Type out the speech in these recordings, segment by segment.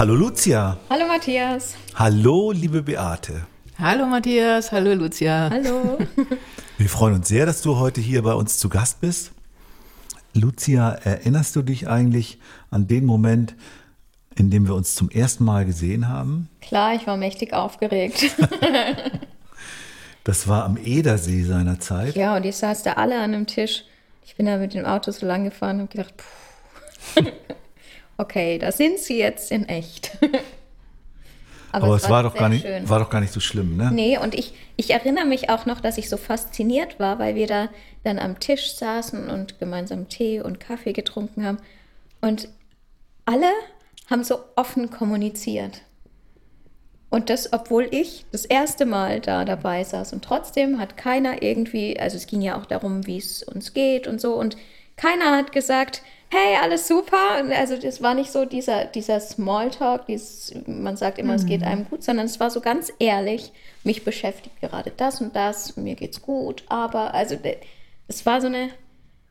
Hallo Lucia. Hallo Matthias. Hallo liebe Beate. Hallo Matthias, hallo Lucia. Hallo. Wir freuen uns sehr, dass du heute hier bei uns zu Gast bist. Lucia, erinnerst du dich eigentlich an den Moment, in dem wir uns zum ersten Mal gesehen haben? Klar, ich war mächtig aufgeregt. Das war am Edersee seinerzeit. ja, und ich saß da alle an einem Tisch. Ich bin da mit dem Auto so lang gefahren und gedacht, puh. Okay, da sind sie jetzt in echt. Aber, es war, doch sehr gar nicht, schön. war doch gar nicht so schlimm, ne? Nee, und ich, ich erinnere mich auch noch, dass ich so fasziniert war, weil wir da dann am Tisch saßen und gemeinsam Tee und Kaffee getrunken haben. Und alle haben so offen kommuniziert. Und das, obwohl ich das erste Mal da dabei saß. Und trotzdem hat keiner irgendwie, also es ging ja auch darum, wie es uns geht und so. Und keiner hat gesagt, hey, alles super. Also das war nicht so dieser, dieser Smalltalk, dieses, man sagt immer, es geht einem gut, sondern es war so ganz ehrlich, mich beschäftigt gerade das und das, mir geht's gut, aber also es war so eine,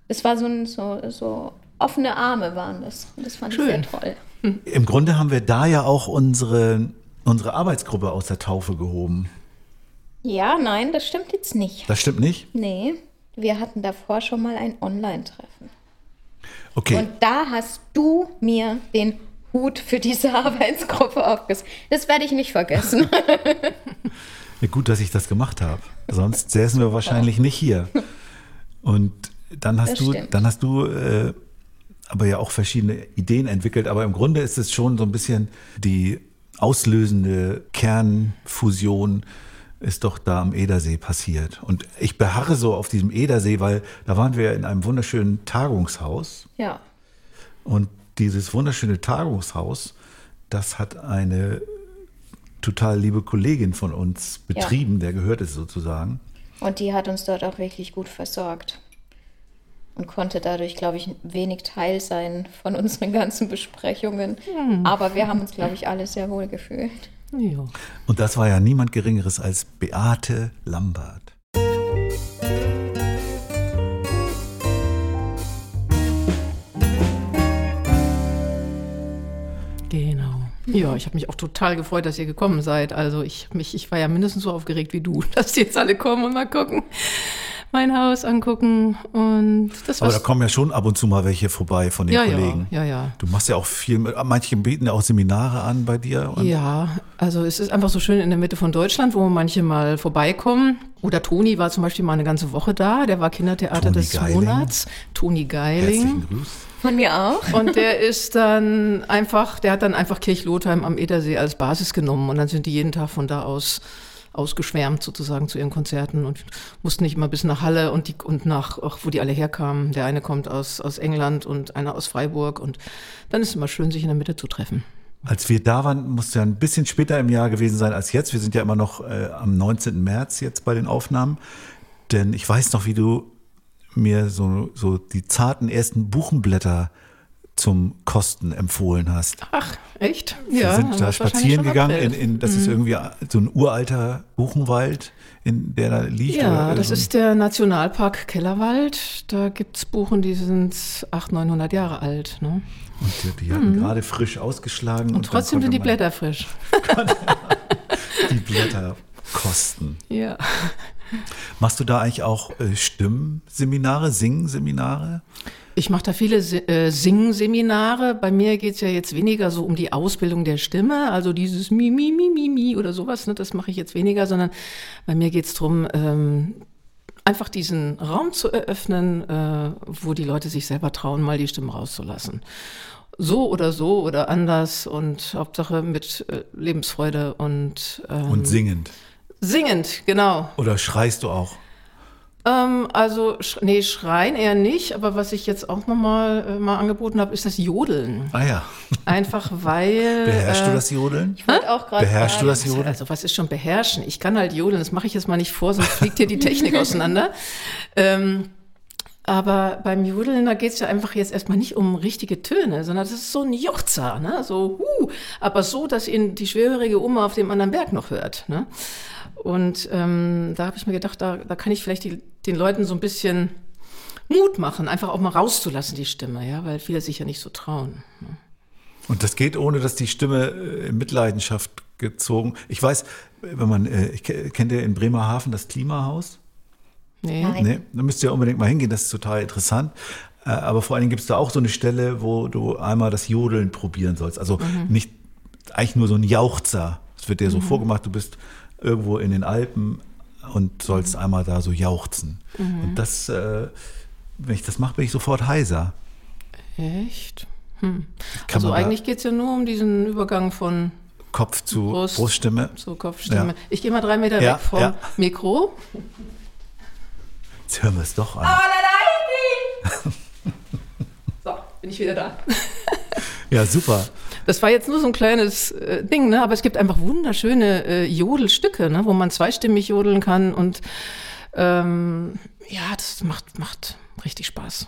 es war so ein, so, so offene Arme waren das. Und das fand ich sehr Schön. toll. Im Grunde haben wir da ja auch unsere, unsere Arbeitsgruppe aus der Taufe gehoben. Ja, nein, das stimmt jetzt nicht. Das stimmt nicht? Nee, wir hatten davor schon mal ein Online-Treffen. Okay. Und da hast du mir den Hut für diese Arbeitsgruppe aufgesetzt. Das werde ich nicht vergessen. Ja, gut, dass ich das gemacht habe. Sonst säßen wir wahrscheinlich nicht hier. Und dann hast Das du, stimmt. dann hast du äh, aber ja auch verschiedene Ideen entwickelt. Aber im Grunde ist es schon so ein bisschen die auslösende Kernfusion ist doch da am Edersee passiert. Und ich beharre so auf diesem Edersee, weil da waren wir in einem wunderschönen Tagungshaus. ja. Und dieses wunderschöne Tagungshaus, das hat eine total liebe Kollegin von uns betrieben, der gehört es sozusagen. Und die hat uns dort auch wirklich gut versorgt. Und konnte dadurch, glaube ich, wenig Teil sein von unseren ganzen Besprechungen. Aber wir haben uns, glaube ich, alle sehr wohl gefühlt. Ja. Und das war ja niemand Geringeres als Beate Lambert. Genau. Ja, ich habe mich auch total gefreut, dass ihr gekommen seid. Also ich, mich, ich war ja mindestens so aufgeregt wie du, dass die jetzt alle kommen und mal gucken, mein Haus angucken. Und das Aber war da kommen ja schon ab und zu mal welche vorbei von den ja, Kollegen. ja, ja, ja. Du machst ja auch viel, manche bieten ja auch Seminare an bei dir. Und Ja, also es ist einfach so schön in der Mitte von Deutschland, wo manche mal vorbeikommen. Oder Toni war zum Beispiel mal eine ganze Woche da. Der war Kindertheater Toni des Geiling. Monats. Toni Geiling. Herzlichen Gruß. Von mir auch. Und der ist dann einfach, der hat dann einfach Kirchlotheim am Edersee als Basis genommen und dann sind die jeden Tag von da aus ausgeschwärmt sozusagen zu ihren Konzerten und mussten nicht immer bis nach Halle und die und nach, ach, wo die alle herkamen. Der eine kommt aus, aus England und einer aus Freiburg und dann ist es immer schön, sich in der Mitte zu treffen. Als wir da waren, muss ja ein bisschen später im Jahr gewesen sein als jetzt. Wir sind ja immer noch äh, am 19. März jetzt bei den Aufnahmen. Denn ich weiß noch, wie du mir so, so die zarten ersten Buchenblätter zum Kosten empfohlen hast. Ach, echt? wir sind da spazieren gegangen. In, in, das ist irgendwie so ein uralter Buchenwald, in der da liegt. Ja, das ist der Nationalpark Kellerwald. Da gibt's Buchen, die sind 800, 900 Jahre alt. Ne? Und die, die hatten gerade frisch ausgeschlagen. Mhm. Und dann trotzdem sind die Blätter frisch. Die Blätter kosten. Ja. Machst du da eigentlich auch äh, Stimmseminare, Singseminare? Ich mache da viele äh, Singseminare. Bei mir geht's ja jetzt weniger so um die Ausbildung der Stimme, also dieses Mi, Mi, Mi, Mi, Mi oder sowas, ne, das mache ich jetzt weniger, sondern bei mir geht's drum, ähm, einfach diesen Raum zu eröffnen, äh, wo die Leute sich selber trauen, mal die Stimme rauszulassen. So oder so oder anders und Hauptsache mit äh, Lebensfreude und, ähm, Und singend. Singend, genau. Oder schreist du auch? Ähm, also, sch nee, schreien eher nicht, aber was ich jetzt auch nochmal äh, mal angeboten habe, ist das Jodeln. Ah ja. Einfach weil. Beherrschst du äh, das Jodeln? Ich wollte auch gerade Beherrschst du sagen, das Jodeln? Also was ist schon beherrschen? Ich kann halt jodeln, das mache ich jetzt mal nicht vor, sonst fliegt hier die Technik auseinander. Ähm, aber beim Jodeln, da geht es ja einfach jetzt erstmal nicht um richtige Töne, sondern das ist so ein Juchzer, ne? so, huh, aber so, dass ihn die schwerhörige Oma auf dem anderen Berg noch hört. Ne? Und ähm, da habe ich mir gedacht, da, da kann ich vielleicht die, den Leuten so ein bisschen Mut machen, einfach auch mal rauszulassen, die Stimme, ja, weil viele sich ja nicht so trauen. Ne? Und das geht ohne, dass die Stimme äh, in Mitleidenschaft gezogen. Ich weiß, wenn man, äh, kennt ihr in Bremerhaven das Klimahaus? Nee. Nein. Nee, da müsst ihr unbedingt mal hingehen, das ist total interessant. Äh, Aber vor allen Dingen gibt es da auch so eine Stelle, wo du einmal das Jodeln probieren sollst. Also nicht eigentlich nur so ein Jauchzer. Es wird dir so vorgemacht, du bist irgendwo in den Alpen und sollst einmal da so jauchzen. Und das, äh, wenn ich das mache, bin ich sofort heiser. Echt? Hm. Also eigentlich geht es ja nur um diesen Übergang von Kopf zu Brust. Bruststimme. zur Kopfstimme. Ja. Ich gehe mal drei Meter Ja, weg vom ja. Mikro. Jetzt hören wir es doch an. So, bin ich wieder da. Ja, super. Das war jetzt nur so ein kleines äh, Ding, ne? aber es gibt einfach wunderschöne äh, Jodelstücke, ne? wo man zweistimmig jodeln kann und ähm, ja, das macht, macht richtig Spaß.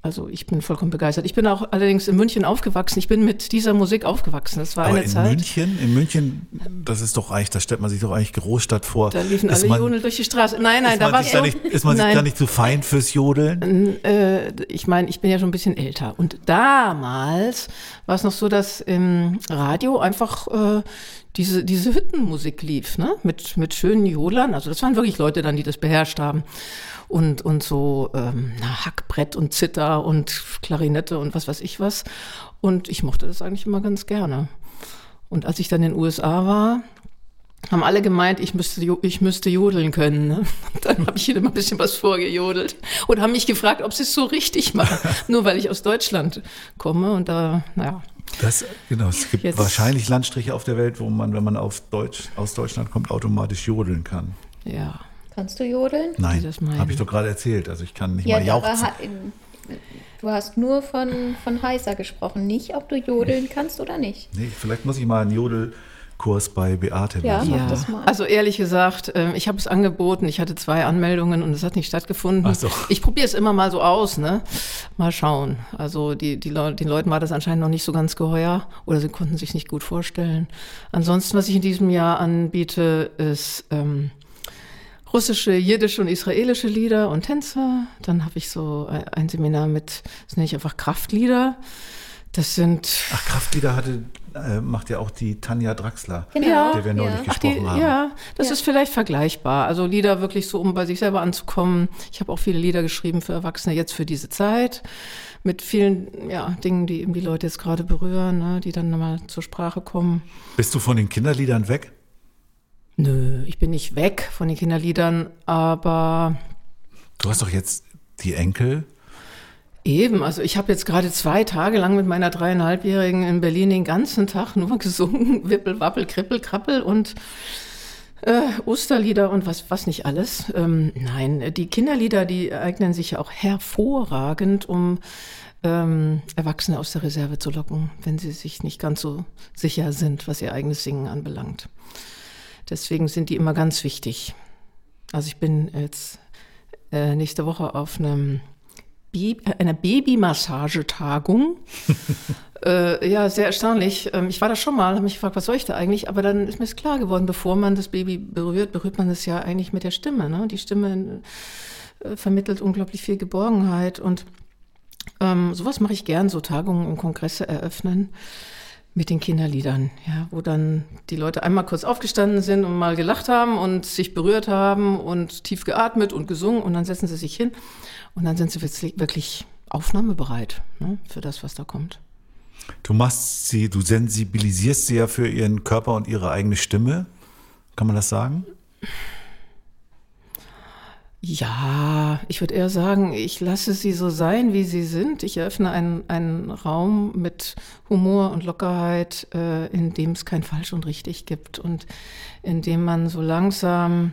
Also ich bin vollkommen begeistert. Ich bin auch allerdings in München aufgewachsen. Ich bin mit dieser Musik aufgewachsen. Das war Aber eine in Zeit. München, in München, das ist doch eigentlich, da stellt man sich doch eigentlich Großstadt vor. Da liefen Ist alle man- Jodel durch die Straße. Nein, nein, da war sich da nicht, ist man sich nein. da nicht zu fein fürs Jodeln? Äh, ich meine, ich bin ja schon ein bisschen älter. Und damals war es noch so, dass im Radio einfach äh, diese, diese Hüttenmusik lief, ne? Mit, mit schönen Jodlern. Also das waren wirklich Leute dann, die das beherrscht haben. Und, und so ähm, na, Hackbrett und Zither und Klarinette und was weiß ich was. Und ich mochte das eigentlich immer ganz gerne. Und als ich dann in den USA war, haben alle gemeint, ich müsste, ich müsste jodeln können. Ne? Dann habe ich ihnen immer ein bisschen was vorgejodelt und haben mich gefragt, ob sie es so richtig machen. Nur weil ich aus Deutschland komme und da, naja. Das, genau, es gibt Jetzt- wahrscheinlich Landstriche auf der Welt, wo man, wenn man auf Deutsch, aus Deutschland kommt, automatisch jodeln kann. Ja, Kannst du jodeln? Nein, habe ich doch gerade erzählt. Also ich kann nicht Ja, mal jauchzen. ha- du hast nur von, von heiser gesprochen, nicht ob du jodeln kannst oder nicht. Nee, vielleicht muss ich mal einen Jodelkurs bei Beate Ja. machen. Mach ja. das mal. Also ehrlich gesagt, ähm, ich habe es angeboten, ich hatte zwei Anmeldungen und es hat nicht stattgefunden. Ach so. Ich probiere es immer mal so aus, ne? Mal schauen. Also die, die Leu den Leuten war das anscheinend noch nicht so ganz geheuer oder sie konnten sich nicht gut vorstellen. Ansonsten, was ich in diesem Jahr anbiete, ist ähm, russische, jiddische und israelische Lieder und Tänze. Dann habe ich so ein ein Seminar mit, das nenne ich einfach Kraftlieder. Das sind Ach, Kraftlieder hatte, äh, macht ja auch die Tanja Draxler, Genau. der wir neulich Ach, die, gesprochen haben. ja, das Ja. ist vielleicht vergleichbar. Also Lieder wirklich so, um bei sich selber anzukommen. Ich habe auch viele Lieder geschrieben für Erwachsene jetzt für diese Zeit. Mit vielen ja, Dingen, die eben die Leute jetzt gerade berühren, ne, die dann nochmal zur Sprache kommen. Bist du von den Kinderliedern weg? Nö, ich bin nicht weg von den Kinderliedern, aber Du hast doch jetzt die Enkel. Eben, also ich habe jetzt gerade zwei Tage lang mit meiner dreieinhalbjährigen in Berlin den ganzen Tag nur gesungen, Wippel, Wappel, Krippel, Krappel und äh, Osterlieder und was, was nicht alles. Ähm, nein, die Kinderlieder, die eignen sich ja auch hervorragend, um ähm, Erwachsene aus der Reserve zu locken, wenn sie sich nicht ganz so sicher sind, was ihr eigenes Singen anbelangt. Deswegen sind die immer ganz wichtig. Also ich bin jetzt äh, nächste Woche auf einem Baby, äh, einer Babymassagetagung. äh, ja, sehr erstaunlich. Ähm, ich war da schon mal, habe mich gefragt, was soll ich da eigentlich? Aber dann ist mir es klar geworden, bevor man das Baby berührt, berührt man es ja eigentlich mit der Stimme. Ne? Die Stimme äh, vermittelt unglaublich viel Geborgenheit und ähm, sowas mache ich gern, so Tagungen und Kongresse eröffnen mit den Kinderliedern, ja, wo dann die Leute einmal kurz aufgestanden sind und mal gelacht haben und sich berührt haben und tief geatmet und gesungen und dann setzen sie sich hin und dann sind sie wirklich- aufnahmebereit ne, für das, was da kommt. Du machst sie, du sensibilisierst sie ja für ihren Körper und ihre eigene Stimme. Kann man das sagen? Ja, ich würde eher sagen, ich lasse sie so sein, wie sie sind. Ich eröffne einen, einen Raum mit Humor und Lockerheit, äh, in dem es kein Falsch und Richtig gibt und in dem man so langsam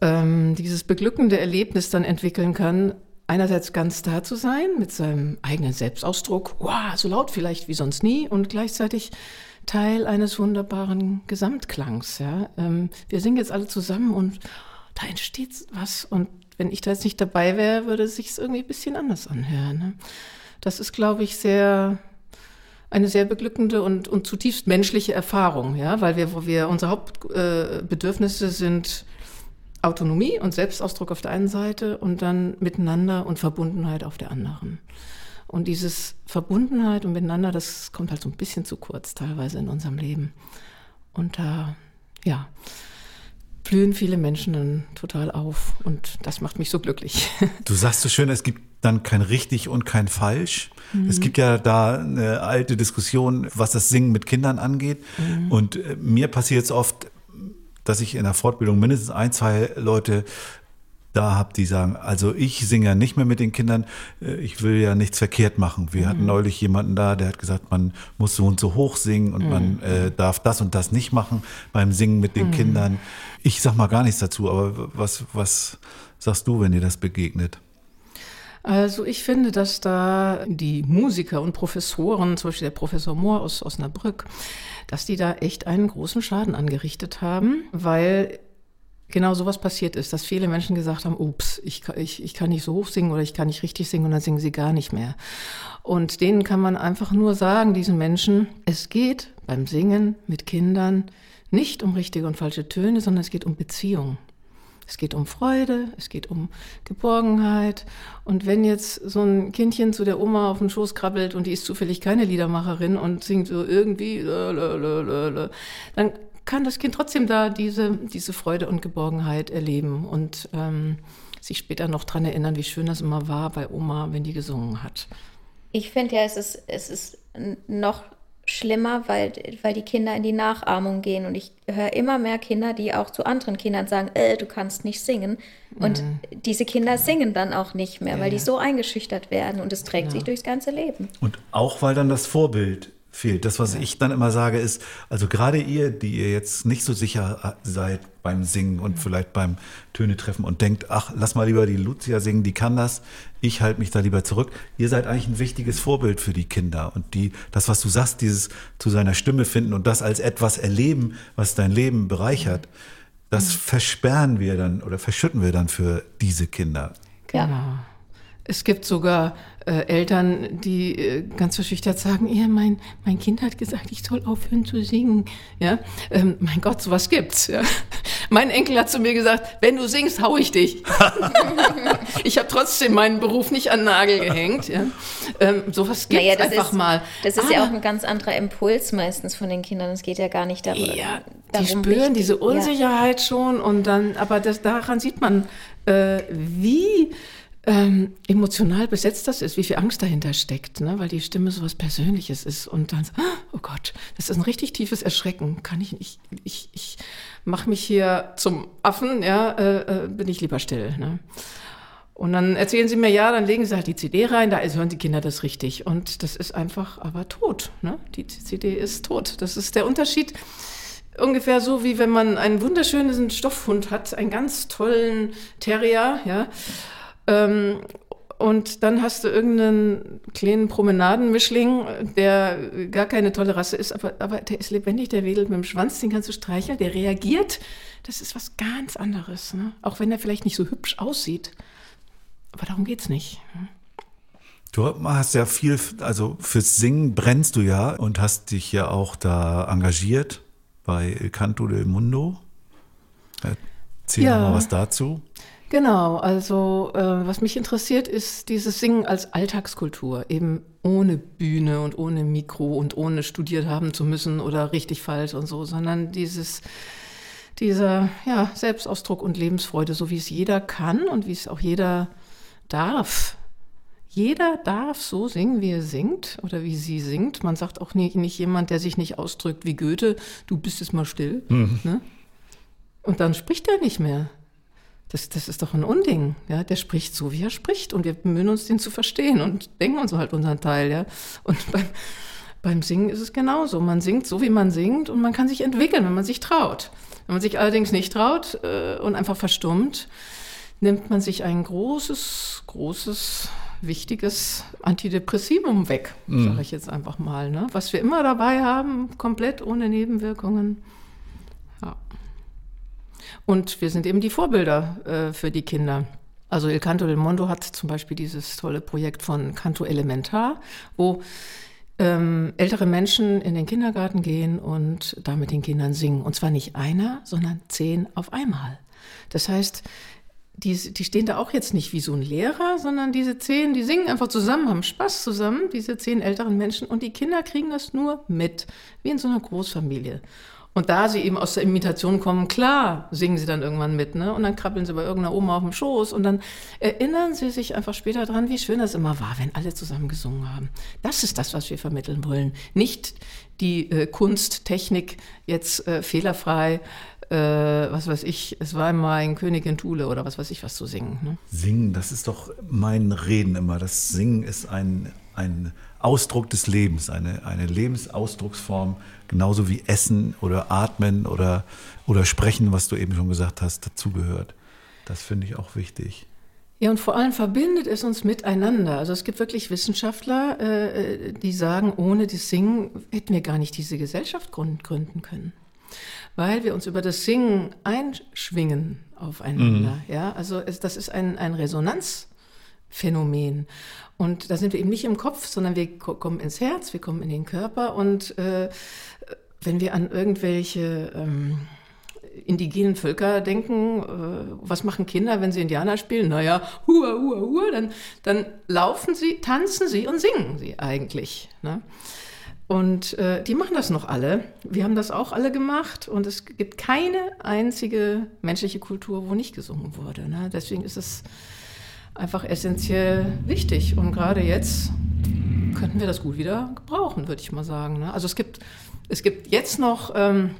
ähm, dieses beglückende Erlebnis dann entwickeln kann, einerseits ganz da zu sein mit seinem eigenen Selbstausdruck, wow, so laut vielleicht wie sonst nie und gleichzeitig Teil eines wunderbaren Gesamtklangs. Ja? Ähm, wir singen jetzt alle zusammen und da entsteht was und wenn ich da jetzt nicht dabei wäre, würde es sich irgendwie ein bisschen anders anhören. Ne? Das ist, glaube ich, sehr eine sehr beglückende und, und zutiefst menschliche Erfahrung, ja, weil wir, wo wir unsere Hauptbedürfnisse äh, sind Autonomie und Selbstausdruck auf der einen Seite und dann Miteinander und Verbundenheit auf der anderen. Und dieses Verbundenheit und Miteinander, das kommt halt so ein bisschen zu kurz teilweise in unserem Leben. Und da, ja, blühen viele Menschen dann total auf und das macht mich so glücklich. Du sagst so schön, es gibt dann kein richtig und kein falsch. Mhm. Es gibt ja da eine alte Diskussion, was das Singen mit Kindern angeht. Mhm. Und äh, mir passiert es oft, dass ich in der Fortbildung mindestens ein, zwei Leute da habe, die sagen, also ich singe ja nicht mehr mit den Kindern, äh, ich will ja nichts verkehrt machen. Wir mhm. hatten neulich jemanden da, der hat gesagt, man muss so und so hoch singen und mhm. man äh, darf das und das nicht machen beim Singen mit den mhm. Kindern. Ich sag mal gar nichts dazu, aber was, was sagst du, wenn dir das begegnet? Also ich finde, dass da die Musiker und Professoren, zum Beispiel der Professor Mohr aus Osnabrück, dass die da echt einen großen Schaden angerichtet haben, weil genau sowas passiert ist, dass viele Menschen gesagt haben, ups, ich, ich, ich kann nicht so hoch singen oder ich kann nicht richtig singen und dann singen sie gar nicht mehr. Und denen kann man einfach nur sagen, diesen Menschen, es geht beim Singen mit Kindern nicht um richtige und falsche Töne, sondern es geht um Beziehung. Es geht um Freude, es geht um Geborgenheit. Und wenn jetzt so ein Kindchen zu der Oma auf den Schoß krabbelt und die ist zufällig keine Liedermacherin und singt so irgendwie, dann kann das Kind trotzdem da diese, diese Freude und Geborgenheit erleben und ähm, sich später noch daran erinnern, wie schön das immer war bei Oma, wenn die gesungen hat. Ich finde ja, es ist, es ist noch schlimmer, weil, weil die Kinder in die Nachahmung gehen. Und ich höre immer mehr Kinder, die auch zu anderen Kindern sagen, äh, du kannst nicht singen. Und mhm. diese Kinder singen dann auch nicht mehr, ja, weil die so eingeschüchtert werden und es trägt ja. sich durchs ganze Leben. Und auch weil dann das Vorbild fehlt. Das, was ich dann immer sage, ist, also gerade ihr, die ihr jetzt nicht so sicher seid beim Singen und vielleicht beim Töne treffen und denkt, ach, lass mal lieber die Lucia singen, die kann das, ich halte mich da lieber zurück. Ihr seid eigentlich ein wichtiges Vorbild für die Kinder und die, das, was du sagst, dieses zu seiner Stimme finden und das als etwas erleben, was dein Leben bereichert, das mhm. versperren wir dann oder verschütten wir dann für diese Kinder. Genau. Es gibt sogar äh, Eltern, die äh, ganz verschüchtert sagen, ja, mein, mein Kind hat gesagt, ich soll aufhören zu singen. Ja, ähm, mein Gott, sowas gibt's. Ja. Mein Enkel hat zu mir gesagt, wenn du singst, hau ich dich. ich habe trotzdem meinen Beruf nicht an den Nagel gehängt. Ja. Ähm, sowas gibt's naja, einfach ist, mal. Das ist Aber, ja auch ein ganz anderer Impuls meistens von den Kindern. Es geht ja gar nicht darum. Ja, die spüren richtig, diese Unsicherheit ja. schon und dann, aber das, daran sieht man, äh, wie ähm, emotional besetzt das ist, wie viel Angst dahinter steckt, ne? weil die Stimme so was Persönliches ist und dann, oh Gott, das ist ein richtig tiefes Erschrecken. Kann ich nicht, ich, ich mache mich hier zum Affen, ja, äh, äh, bin ich lieber still. Ne? Und dann erzählen sie mir, ja, dann legen sie halt die CD rein, da hören die Kinder das richtig. Und das ist einfach aber tot. Ne? Die CD ist tot. Das ist der Unterschied. Ungefähr so, wie wenn man einen wunderschönen Stoffhund hat, einen ganz tollen Terrier, ja. Ähm, und dann hast du irgendeinen kleinen Promenadenmischling, der gar keine tolle Rasse ist, aber, aber der ist lebendig, der wedelt mit dem Schwanz, den kannst du streicheln, der reagiert. Das ist was ganz anderes. Ne? Auch wenn er vielleicht nicht so hübsch aussieht. Aber darum geht's nicht. Ne? Du hast ja viel, also fürs Singen brennst du ja und hast dich ja auch da engagiert bei El Canto del Mundo. Erzähl ja. mal was dazu. Genau, also äh, was mich interessiert, ist dieses Singen als Alltagskultur, eben ohne Bühne und ohne Mikro und ohne studiert haben zu müssen oder richtig falsch und so, sondern dieses dieser ja, Selbstausdruck und Lebensfreude, so wie es jeder kann und wie es auch jeder darf. Jeder darf so singen, wie er singt oder wie sie singt. Man sagt auch nicht, nicht jemand, der sich nicht ausdrückt wie Goethe, du bist jetzt mal still. Mhm. Ne? Und dann spricht er nicht mehr. Das, das ist doch ein Unding. Ja? Der spricht so, wie er spricht. Und wir bemühen uns, den zu verstehen und denken uns halt unseren Teil. Ja? Und beim, beim Singen ist es genauso. Man singt so, wie man singt und man kann sich entwickeln, wenn man sich traut. Wenn man sich allerdings nicht traut äh, und einfach verstummt, nimmt man sich ein großes, großes, wichtiges Antidepressivum weg, sage ich jetzt einfach mal. Ne? Was wir immer dabei haben, komplett ohne Nebenwirkungen. Ja. Und wir sind eben die Vorbilder äh, für die Kinder. Also Il Canto del Mondo hat zum Beispiel dieses tolle Projekt von Canto Elementar, wo ähm, ältere Menschen in den Kindergarten gehen und da mit den Kindern singen. Und zwar nicht einer, sondern zehn auf einmal. Das heißt, die, die stehen da auch jetzt nicht wie so ein Lehrer, sondern diese zehn, die singen einfach zusammen, haben Spaß zusammen, diese zehn älteren Menschen. Und die Kinder kriegen das nur mit, wie in so einer Großfamilie. Und da sie eben aus der Imitation kommen, klar, singen sie dann irgendwann mit, ne? Und dann krabbeln sie bei irgendeiner Oma auf dem Schoß und dann erinnern sie sich einfach später dran, wie schön das immer war, wenn alle zusammen gesungen haben. Das ist das, was wir vermitteln wollen. Nicht die äh, Kunst, Technik jetzt äh, fehlerfrei, äh, was weiß ich, es war einmal ein Königin Thule oder was weiß ich, was zu singen. Ne? Singen, das ist doch mein Reden immer. Das Singen ist ein, ein Ausdruck des Lebens, eine, eine Lebensausdrucksform, genauso wie Essen oder Atmen oder, oder Sprechen, was du eben schon gesagt hast, dazugehört. Das finde ich auch wichtig. Ja, und vor allem verbindet es uns miteinander. Also es gibt wirklich Wissenschaftler, äh, die sagen, ohne das Singen hätten wir gar nicht diese Gesellschaft gründen können. Weil wir uns über das Singen einschwingen aufeinander. Ja, also es, das ist ein, ein Resonanzphänomen. Und da sind wir eben nicht im Kopf, sondern wir kommen ins Herz, wir kommen in den Körper. Und äh, wenn wir an irgendwelche ähm, indigenen Völker denken, äh, was machen Kinder, wenn sie Indianer spielen? Naja, hua, hua, hua, dann, dann laufen sie, tanzen sie und singen sie eigentlich. Ne? Und äh, die machen das noch alle. Wir haben das auch alle gemacht und es gibt keine einzige menschliche Kultur, wo nicht gesungen wurde. Ne? Deswegen ist es einfach essentiell wichtig. Und gerade jetzt könnten wir das gut wieder gebrauchen, würde ich mal sagen. Ne? Also es gibt, es gibt jetzt noch ähm,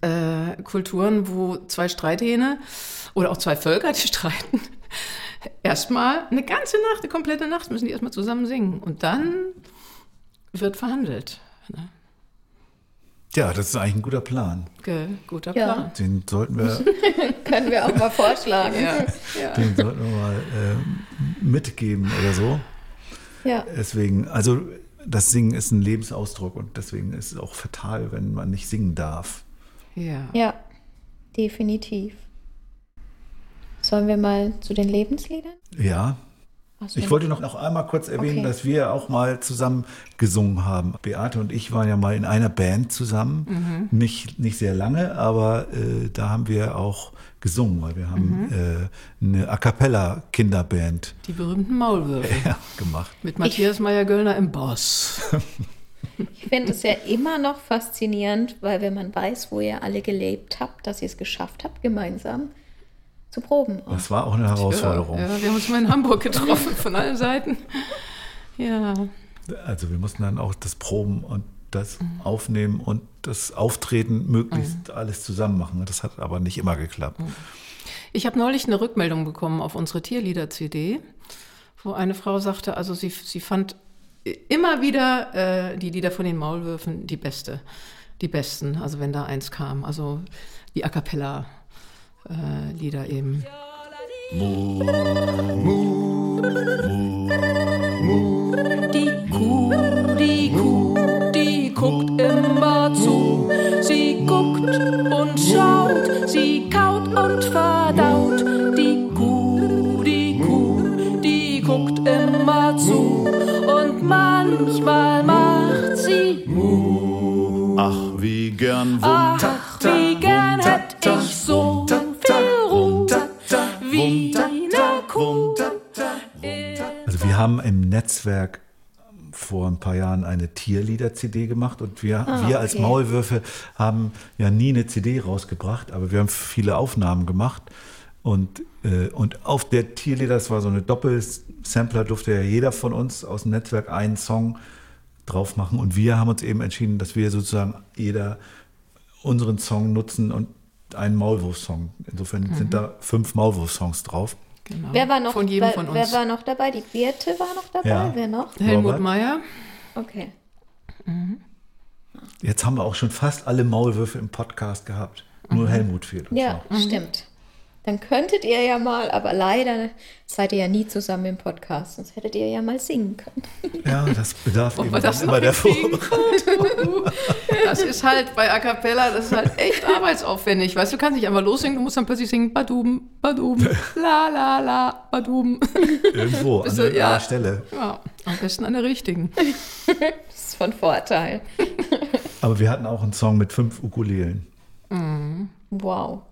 äh, Kulturen, wo zwei Streithähne oder auch zwei Völker, die streiten, erstmal eine ganze Nacht, eine komplette Nacht müssen die erstmal zusammen singen. Und dann wird verhandelt. Ne? Ja, das ist eigentlich ein guter Plan. Ge guter Ja. Plan. Den sollten wir, Können wir auch mal vorschlagen. Ja, ja. den sollten wir mal äh, mitgeben oder so. Ja. Deswegen, also das Singen ist ein Lebensausdruck und deswegen ist es auch fatal, wenn man nicht singen darf. ja. ja, definitiv. Sollen wir mal zu den Lebensliedern? Ja, Du ich wollte noch, noch einmal kurz erwähnen, Okay. dass wir auch mal zusammen gesungen haben. Beate und ich waren ja mal in einer Band zusammen. Nicht, nicht sehr lange, aber äh, da haben wir auch gesungen, weil wir haben äh, eine A Cappella Kinderband Die berühmten Maulwürfe. ja, gemacht. Mit Matthias Meyer-Göllner im Boss. Ich finde es ja immer noch faszinierend, weil wenn man weiß, wo ihr alle gelebt habt, dass ihr es geschafft habt, gemeinsam zu proben. Das war auch eine Herausforderung. Ja, ja, wir haben uns mal in Hamburg getroffen, von allen Seiten. Ja, Also wir mussten dann auch das Proben und das Aufnehmen und das Auftreten möglichst alles zusammen machen. Das hat aber nicht immer geklappt. ich habe neulich eine Rückmeldung bekommen auf unsere Tierlieder-CD, wo eine Frau sagte, also sie, sie fand immer wieder äh, die Lieder von den Maulwürfen die beste, die besten, also wenn da eins kam, also die A Cappella äh, Lieder eben. Die Kuh, die Kuh, die guckt immer zu. Sie guckt und schaut, sie kaut und verdaut. Die Kuh, die Kuh, die guckt immer zu. Und manchmal macht sie Ach, wie gern Ach, wie gern hätt wie eine Kuh. Also wir haben im Netzwerk vor ein paar Jahren eine Tierlieder-CD gemacht und wir, wir als okay. Maulwürfe haben ja nie eine CD rausgebracht, aber wir haben viele Aufnahmen gemacht und, äh, und auf der Tierlieder, das war so eine Doppelsampler, durfte ja jeder von uns aus dem Netzwerk einen Song drauf machen und wir haben uns eben entschieden, dass wir sozusagen jeder unseren Song nutzen und einen Maulwurf-Song. Insofern sind da fünf Maulwurf-Songs drauf. Genau. Wer war noch, von jedem wer, von uns. wer war noch dabei? Die Birte war noch dabei. Ja. Wer noch? Helmut? Meyer. Okay. Jetzt haben wir auch schon fast alle Maulwürfe im Podcast gehabt. Nur Helmut fehlt uns Ja, noch. stimmt. Dann könntet ihr ja mal, aber leider seid ihr ja nie zusammen im Podcast, sonst hättet ihr ja mal singen können. Ja, das bedarf eben das immer der noch hinkriegen? Vor. Das ist halt bei A Cappella, das ist halt echt arbeitsaufwendig. Weißt du, du kannst nicht einfach lossingen, du musst dann plötzlich singen, badum, badum, la la la, badum. Irgendwo, an irgendeiner ja. Stelle. Ja, am besten an der richtigen. Das ist von Vorteil. Aber wir hatten auch einen Song mit fünf Ukulelen. Wow.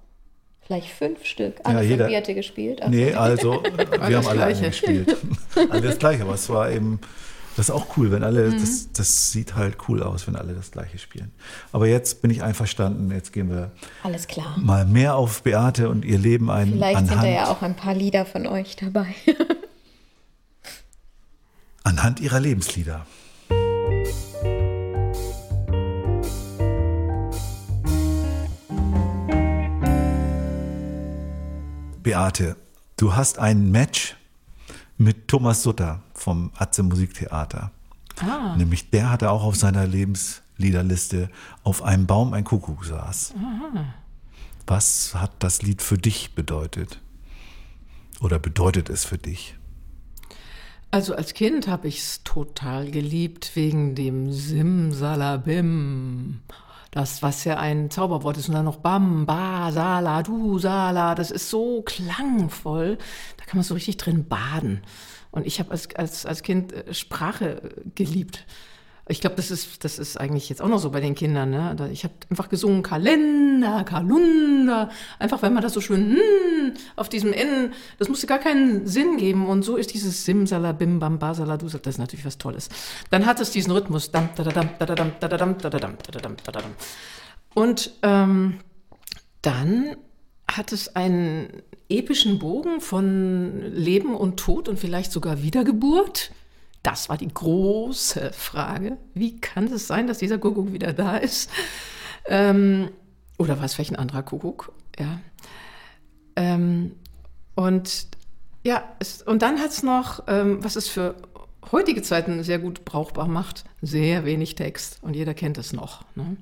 Vielleicht fünf Stück. Ja, Alle jeder- von Birte gespielt. Ach Nee, so. also, wir haben alle Gleiche. eingespielt. Alles gleich, aber es war eben, das ist auch cool, wenn alle, Mhm. das, das sieht halt cool aus, wenn alle das Gleiche spielen. Aber jetzt bin ich einverstanden, jetzt gehen wir Alles klar. mal mehr auf Beate und ihr Leben ein. Vielleicht sind anhand, da ja auch ein paar Lieder von euch dabei. anhand ihrer Lebenslieder. Beate, du hast ein Match mit Thomas Sutter vom Atze Musiktheater. Ah. Nämlich der hatte auch auf seiner Lebensliederliste auf einem Baum ein Kuckuck saß. Was hat das Lied für dich bedeutet? Oder bedeutet es für dich? Also als Kind habe ich es total geliebt wegen dem Simsalabim. Das, was ja ein Zauberwort ist. Und dann noch Bam, Ba, Sala, Du, Sala. Das ist so klangvoll. Da kann man so richtig drin baden. Und ich habe als, als, als Kind äh, Sprache äh, geliebt. Ich glaube, das ist, das ist eigentlich jetzt auch noch so bei den Kindern. Ne? Ich habe einfach gesungen Kalender, Kalunda. Einfach, weil man das so schön hm, auf diesem N, das musste gar keinen Sinn geben. Und so ist dieses Simsalabim, Bam, Basala, Du, das ist natürlich was Tolles. Dann hat es diesen Rhythmus. Dam, dadadam, dadadam, dadadam, dadadam, dadadam, dadadam. Und ähm, dann hat es einen epischen Bogen von Leben und Tod und vielleicht sogar Wiedergeburt. Das war die große Frage. Wie kann es sein, dass dieser Kuckuck wieder da ist? Ähm, oder war es vielleicht ein anderer Kuckuck? Ja. Ähm, und ja, es, und dann hat es noch, ähm, was es für heutige Zeiten sehr gut brauchbar macht, sehr wenig Text. Und jeder kennt es noch. Ne?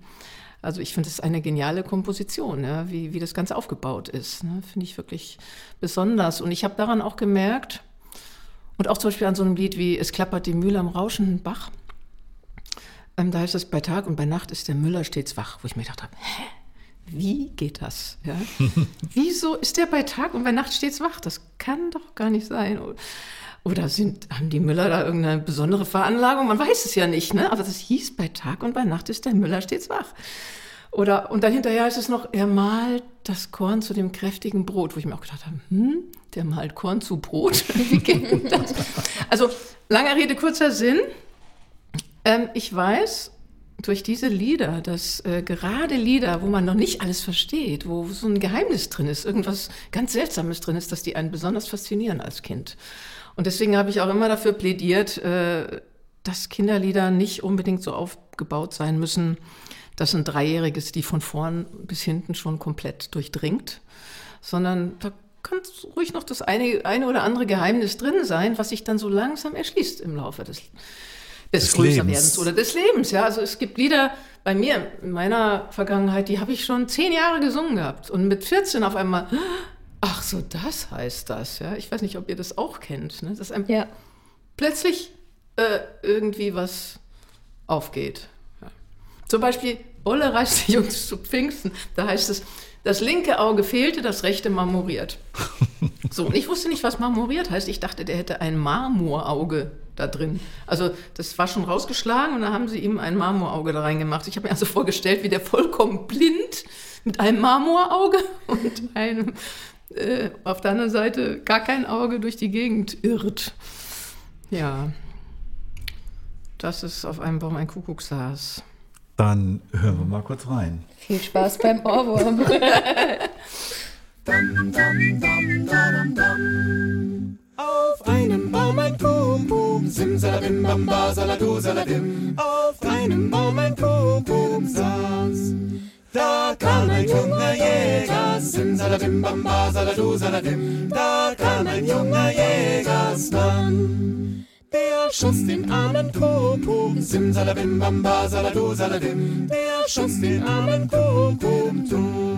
Also ich finde es eine geniale Komposition, ja, wie, wie das Ganze aufgebaut ist. Ne? Finde ich wirklich besonders. Und ich habe daran auch gemerkt, und auch zum Beispiel an so einem Lied wie Es klappert die Mühle am rauschenden Bach, ähm, da heißt es, bei Tag und bei Nacht ist der Müller stets wach, wo ich mir gedacht habe, hä? Wie geht das? Ja? Wieso ist der bei Tag und bei Nacht stets wach? Das kann doch gar nicht sein. Oder sind, haben die Müller da irgendeine besondere Veranlagung? Man weiß es ja nicht, ne? Aber das hieß, bei Tag und bei Nacht ist der Müller stets wach. Oder, und dann hinterher ist es noch, er malt das Korn zu dem kräftigen Brot, wo ich mir auch gedacht habe, hm, der malt Korn zu Brot? Also, langer Rede, kurzer Sinn. Ähm, ich weiß durch diese Lieder, dass äh, gerade Lieder, wo man noch nicht alles versteht, wo so ein Geheimnis drin ist, irgendwas ganz Seltsames drin ist, dass die einen besonders faszinieren als Kind. Und deswegen habe ich auch immer dafür plädiert, äh, dass Kinderlieder nicht unbedingt so aufgebaut sein müssen, dass ein Dreijähriges die von vorn bis hinten schon komplett durchdringt, sondern da kann ruhig noch das eine, eine oder andere Geheimnis drin sein, was sich dann so langsam erschließt im Laufe des, des, Des Größerwerdens Lebens. oder des Lebens. Ja, also es gibt Lieder bei mir in meiner Vergangenheit, die habe ich schon zehn Jahre gesungen gehabt und mit 14 auf einmal, ach so, das heißt das. Ja, ich weiß nicht, ob ihr das auch kennt. Ne? Dass einem Ja. plötzlich äh, irgendwie was aufgeht. Ja. Zum Beispiel, Olle reißt die Jungs zu Pfingsten. Da heißt es, das linke Auge fehlte, das rechte marmoriert. So, und ich wusste nicht, was marmoriert heißt. Ich dachte, der hätte ein Marmorauge da drin. Also das war schon rausgeschlagen und dann haben sie ihm ein Marmorauge da reingemacht. Ich habe mir also vorgestellt, wie der vollkommen blind mit einem Marmorauge und einem äh, auf der anderen Seite gar kein Auge durch die Gegend irrt. Ja, das ist auf einem Baum ein Kuckuck saß. Dann hören wir mal kurz rein. Viel Spaß beim Ohrwurm. Auf einem Baum ein Kuckuck, simsalabim, bamba, saladu, saladim. Auf einem Baum ein Kuckuck saß. Da kam ein junger Jäger, simsalabim, bamba, saladu, saladim. Da kam ein junger Jägersmann. Der schoss den armen Kuckuck, simsalabim, bamba, saladu, saladim. Der schoss den armen Kuckuck tot.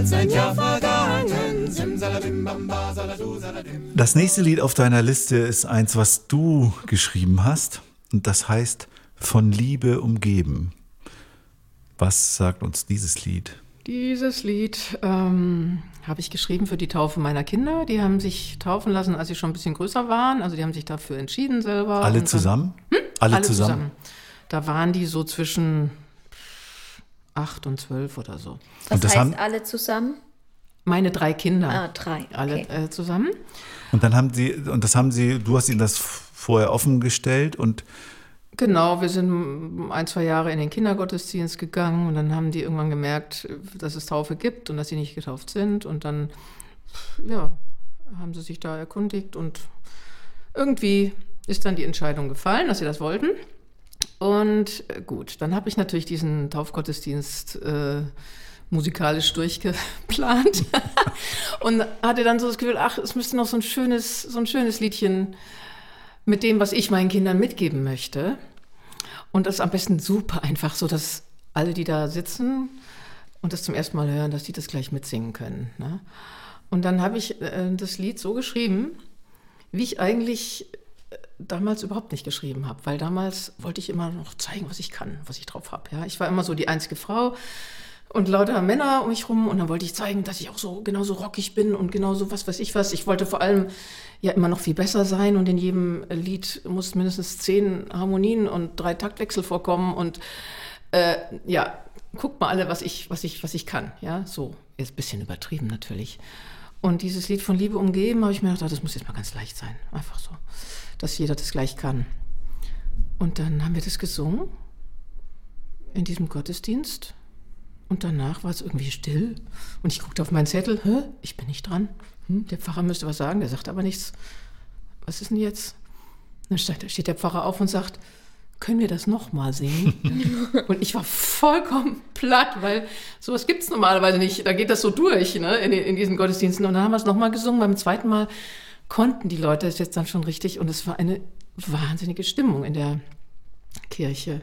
bereits ein Jahr vergangen. Simsalabim, bamba, saladu, saladim. Das nächste Lied auf deiner Liste ist eins, was du geschrieben hast. Und das heißt Von Liebe umgeben. Was sagt uns dieses Lied? Dieses Lied ähm, habe ich geschrieben für die Taufe meiner Kinder. Die haben sich taufen lassen, als sie schon ein bisschen größer waren. Also die haben sich dafür entschieden selber. Alle Und dann- zusammen? Alle, zusammen. Da waren die so zwischen acht und zwölf oder so. Was Und das heißt haben- alle zusammen? Meine drei Kinder. Ah, drei. Alle Okay. äh, zusammen. Und dann haben sie, und das haben sie, du hast ihnen das vorher offengestellt und Genau, wir sind ein, zwei Jahre in den Kindergottesdienst gegangen und dann haben die irgendwann gemerkt, dass es Taufe gibt und dass sie nicht getauft sind. Und dann, ja, haben sie sich da erkundigt und irgendwie ist dann die Entscheidung gefallen, dass sie das wollten. Und äh, gut, dann habe ich natürlich diesen Taufgottesdienst äh, musikalisch durchgeplant und hatte dann so das Gefühl, ach, es müsste noch so ein schönes, so ein schönes Liedchen mit dem, was ich meinen Kindern mitgeben möchte. Und das am besten super einfach, so dass alle, die da sitzen und das zum ersten Mal hören, dass die das gleich mitsingen können. Ne? Und dann habe ich äh, das Lied so geschrieben, wie ich eigentlich äh, damals überhaupt nicht geschrieben habe, weil damals wollte ich immer noch zeigen, was ich kann, was ich drauf habe. Ja? Ich war immer so die einzige Frau und lauter Männer um mich rum und dann wollte ich zeigen, dass ich auch so genauso rockig bin und genauso was weiß ich was. Ich wollte vor allem ja immer noch viel besser sein und in jedem Lied muss mindestens zehn Harmonien und drei Taktwechsel vorkommen und äh, ja, guckt mal alle, was ich, was ich, was ich kann. Ja, so jetzt ein bisschen übertrieben natürlich. Und dieses Lied von Liebe umgeben, habe ich mir gedacht, ah, das muss jetzt mal ganz leicht sein, einfach so, dass jeder das gleich kann. Und dann haben wir das gesungen in diesem Gottesdienst. Und danach war es irgendwie still. Und ich guckte auf meinen Zettel. Hä? Ich bin nicht dran. Hm? Der Pfarrer müsste was sagen. Der sagt aber nichts. Was ist denn jetzt? Dann steht, der Pfarrer auf und sagt, können wir das nochmal singen? und ich war vollkommen platt, weil sowas gibt es normalerweise nicht. Da geht das so durch ne? in, in diesen Gottesdiensten. Und dann haben wir es nochmal gesungen. Beim zweiten Mal konnten die Leute es jetzt dann schon richtig. Und es war eine wahnsinnige Stimmung in der Kirche.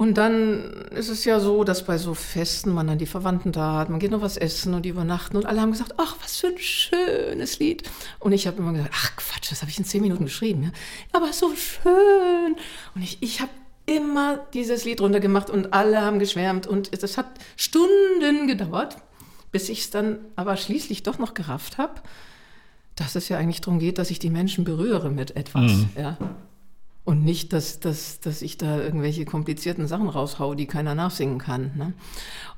Und dann ist es ja so, dass bei so Festen man dann die Verwandten da hat, man geht noch was essen und die übernachten und alle haben gesagt, ach, was für ein schönes Lied. Und ich habe immer gesagt, ach Quatsch, das habe ich in zehn Minuten geschrieben, ja. Aber so schön. Und ich, ich habe immer dieses Lied runtergemacht und alle haben geschwärmt und das hat Stunden gedauert, bis ich es dann aber schließlich doch noch gerafft habe, dass es ja eigentlich darum geht, dass ich die Menschen berühre mit etwas, ja. Und nicht, dass, dass, dass ich da irgendwelche komplizierten Sachen raushau, die keiner nachsingen kann. Ne?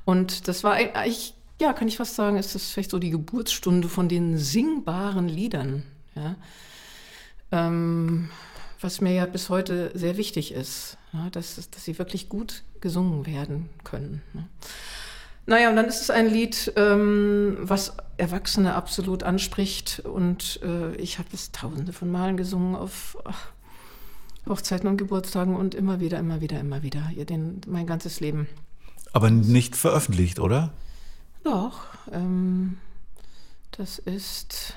Und das war eigentlich, ja, kann ich fast sagen, ist das vielleicht so die Geburtsstunde von den singbaren Liedern. Ja? Ähm, was mir ja bis heute sehr wichtig ist, ja, dass, dass sie wirklich gut gesungen werden können. Ne? Naja, und dann ist es ein Lied, ähm, was Erwachsene absolut anspricht. Und äh, ich habe es tausende von Malen gesungen auf ach, Hochzeiten und Geburtstagen und immer wieder, immer wieder, immer wieder. Ja, den, mein ganzes Leben. aber nicht veröffentlicht, oder? Doch, ähm, das ist.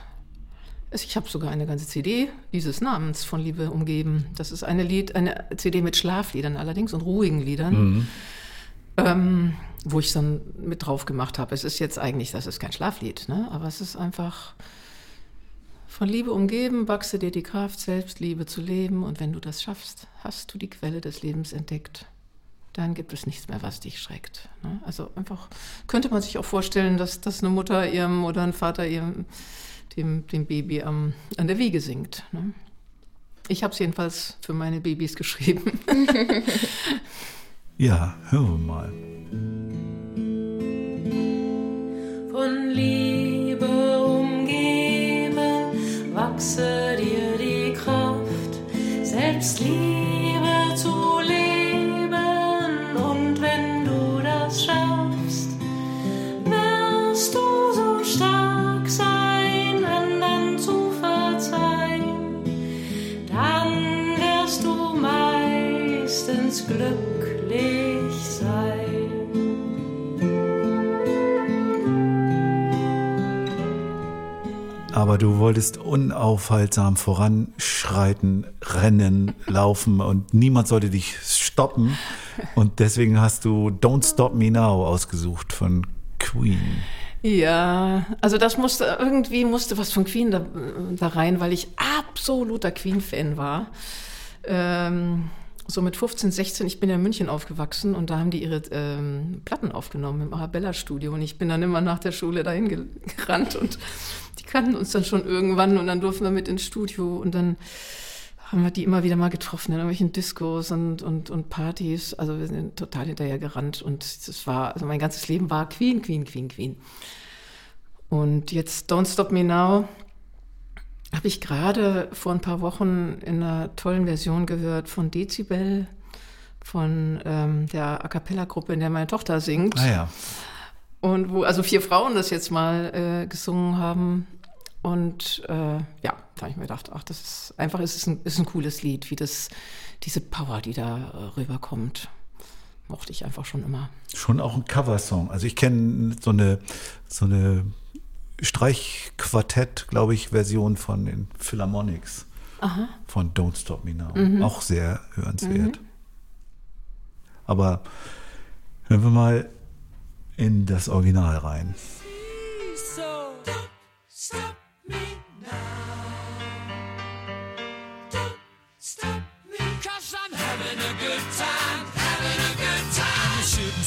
Ich habe sogar eine ganze CD dieses Namens von Liebe umgeben. Das ist eine Lied, eine CD mit Schlafliedern allerdings und ruhigen Liedern, ähm, wo ich dann mit drauf gemacht habe. Es ist jetzt eigentlich, das ist kein Schlaflied, ne? aber es ist einfach von Liebe umgeben, wachse dir die Kraft, Selbstliebe zu leben und wenn du das schaffst, hast du die Quelle des Lebens entdeckt dann gibt es nichts mehr, was dich schreckt. ne? Also einfach könnte man sich auch vorstellen, dass, dass eine Mutter ihrem oder ein Vater ihrem dem, dem Baby am, an der Wiege singt. Ne? Ich habe es jedenfalls für meine Babys geschrieben. Ja, hören wir mal. von Liebe wachse Aber du wolltest unaufhaltsam voranschreiten, rennen, laufen und niemand sollte dich stoppen. Und deswegen hast du Don't Stop Me Now ausgesucht von Queen. Ja, also das musste irgendwie musste was von Queen da, da rein, weil ich absoluter Queen-Fan war. Ähm, so mit 15, 16, ich bin ja in München aufgewachsen und da haben die ihre ähm, Platten aufgenommen im Arabella-Studio und ich bin dann immer nach der Schule dahin ge- gerannt und kannten uns dann schon irgendwann und dann durften wir mit ins Studio und dann haben wir die immer wieder mal getroffen in irgendwelchen Discos und, und, und Partys. Also wir sind total hinterher gerannt und das war, also mein ganzes Leben war Queen, Queen, Queen, Queen. Und jetzt Don't Stop Me Now habe ich gerade vor ein paar Wochen in einer tollen Version gehört von Dezibel, von ähm, der A Cappella-Gruppe, in der meine Tochter singt. Ah ja. Und wo also vier Frauen das jetzt mal äh, gesungen haben. Und äh, ja, da habe ich mir gedacht, ach, das ist einfach, es ist ein, ist ein cooles Lied, wie das, diese Power, die da äh, rüberkommt. Mochte ich einfach schon immer. Schon auch ein Coversong. Also ich kenne so eine, so eine Streichquartett, glaube ich, Version von den Philharmonics. Von Don't Stop Me Now. Auch sehr hörenswert. Aber hören wir mal in das Original rein.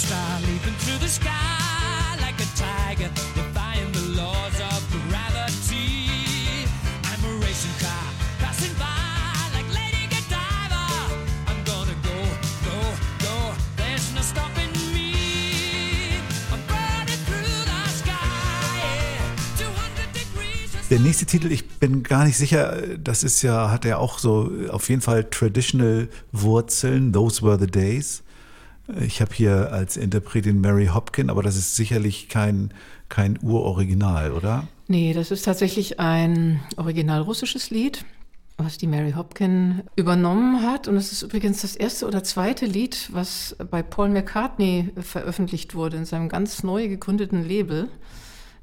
Star leaping through the sky like a tiger, Der nächste Titel, ich bin gar nicht sicher, das ist ja, hat er auch so auf jeden Fall traditional Wurzeln, Those Were the Days. Ich habe hier als Interpretin Mary Hopkin, aber das ist sicherlich kein, kein Uroriginal, oder? Nee, das ist tatsächlich ein original russisches Lied, was die Mary Hopkin übernommen hat. Und es ist übrigens das erste oder zweite Lied, was bei Paul McCartney veröffentlicht wurde in seinem ganz neu gegründeten Label.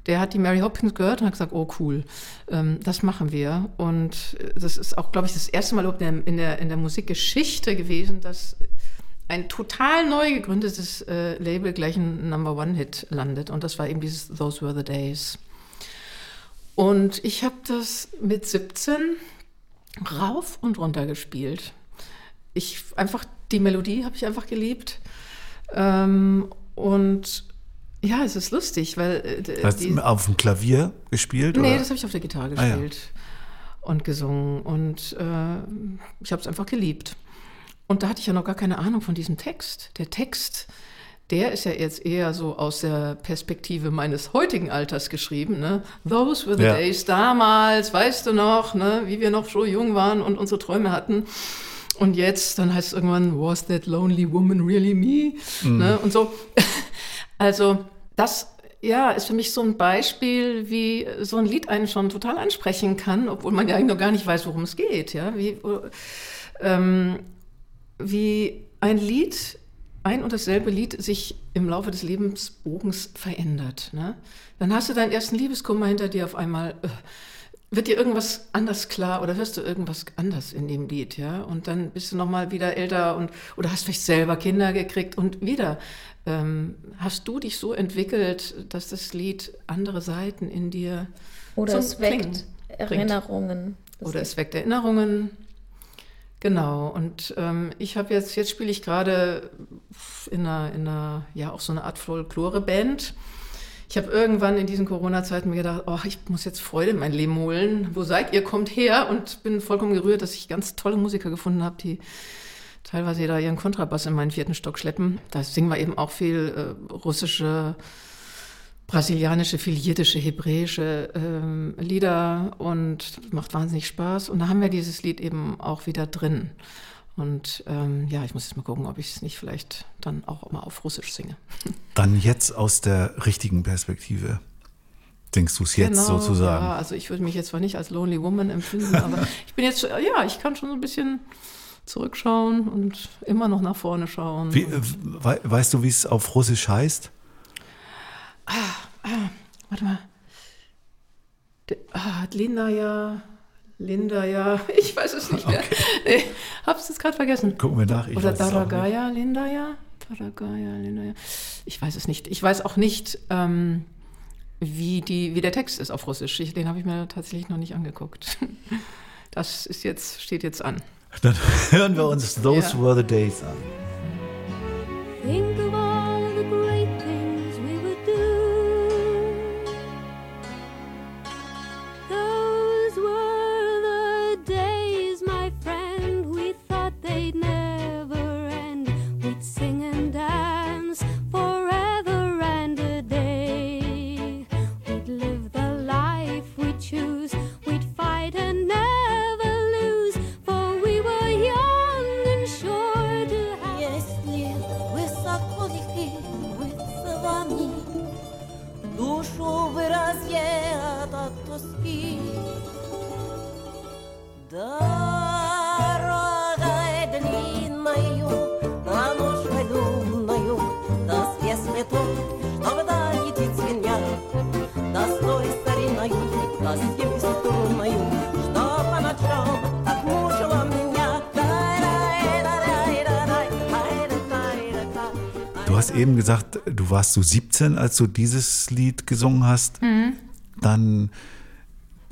Der hat die Mary Hopkins gehört und hat gesagt, oh cool, ähm, das machen wir. Und das ist auch, glaube ich, das erste Mal überhaupt in der, in der, in der Musikgeschichte gewesen, dass ein total neu gegründetes äh, Label gleich ein Number One-Hit landet. Und das war eben dieses Those Were the Days. Und ich habe das mit 17 rauf und runter gespielt. Ich einfach, die Melodie habe ich einfach geliebt. Ähm, und ja, es ist lustig, weil äh, Hast du auf dem Klavier gespielt? Nee, oder? das habe ich auf der Gitarre Ah, ja. gespielt und gesungen. Und äh, ich habe es einfach geliebt. Und da hatte ich ja noch gar keine Ahnung von diesem Text. Der Text, der ist ja jetzt eher so aus der Perspektive meines heutigen Alters geschrieben. Ne? Those were the Ja. days damals, weißt du noch, ne? wie wir noch so jung waren und unsere Träume hatten. Und jetzt, dann heißt es irgendwann, was that lonely woman really me? Ne? Und so. Also, das ja, ist für mich so ein Beispiel, wie so ein Lied einen schon total ansprechen kann, obwohl man ja eigentlich noch gar nicht weiß, worum es geht. Ja? Wie, ähm, wie ein Lied, ein und dasselbe Lied sich im Laufe des Lebensbogens verändert. Ne? Dann hast du deinen ersten Liebeskummer hinter dir auf einmal. Äh, wird dir irgendwas anders klar oder hörst du irgendwas anders in dem Lied, ja? Und dann bist du noch mal wieder älter und oder hast vielleicht selber Kinder gekriegt und wieder ähm, hast du dich so entwickelt, dass das Lied andere Seiten in dir Oder es weckt Erinnerungen. Oder es weckt Erinnerungen. Genau, und ähm, ich habe jetzt, jetzt spiele ich gerade in einer, in einer, ja, auch so eine Art Folklore-Band. Ich habe irgendwann in diesen Corona-Zeiten mir gedacht, oh, ich muss jetzt Freude in mein Leben holen. Wo seid ihr? Kommt her. Und bin vollkommen gerührt, dass ich ganz tolle Musiker gefunden habe, die teilweise da ihren Kontrabass in meinen vierten Stock schleppen. Da singen wir eben auch viel äh, russische, brasilianische, viel jiddische, hebräische ähm, Lieder und macht wahnsinnig Spaß. Und da haben wir dieses Lied eben auch wieder drin. Und ähm, ja, ich muss jetzt mal gucken, ob ich es nicht vielleicht dann auch mal auf Russisch singe. Dann jetzt aus der richtigen Perspektive. Denkst du es jetzt Genau, sozusagen? Ja, also ich würde mich jetzt zwar nicht als Lonely Woman empfinden, aber ich bin jetzt, ja, ich kann schon so ein bisschen zurückschauen und immer noch nach vorne schauen. Wie, wei- weißt du, wie es auf Russisch heißt? Warte mal. De, ah, hat Linda ja. Linda ja. Ich weiß es nicht mehr. Nee, hab's jetzt gerade vergessen. Gucken wir nach. Ich Oder weiß es auch nicht. Daragaya, Linda ja. Ich weiß es nicht. Ich weiß auch nicht, ähm, wie, die, wie der Text ist auf Russisch. Ich, den habe ich mir tatsächlich noch nicht angeguckt. Das ist jetzt, steht jetzt an. Dann hören wir uns Those Ja. Were the Days an. Think of eben gesagt, du warst so 17, als du dieses Lied gesungen hast. Dann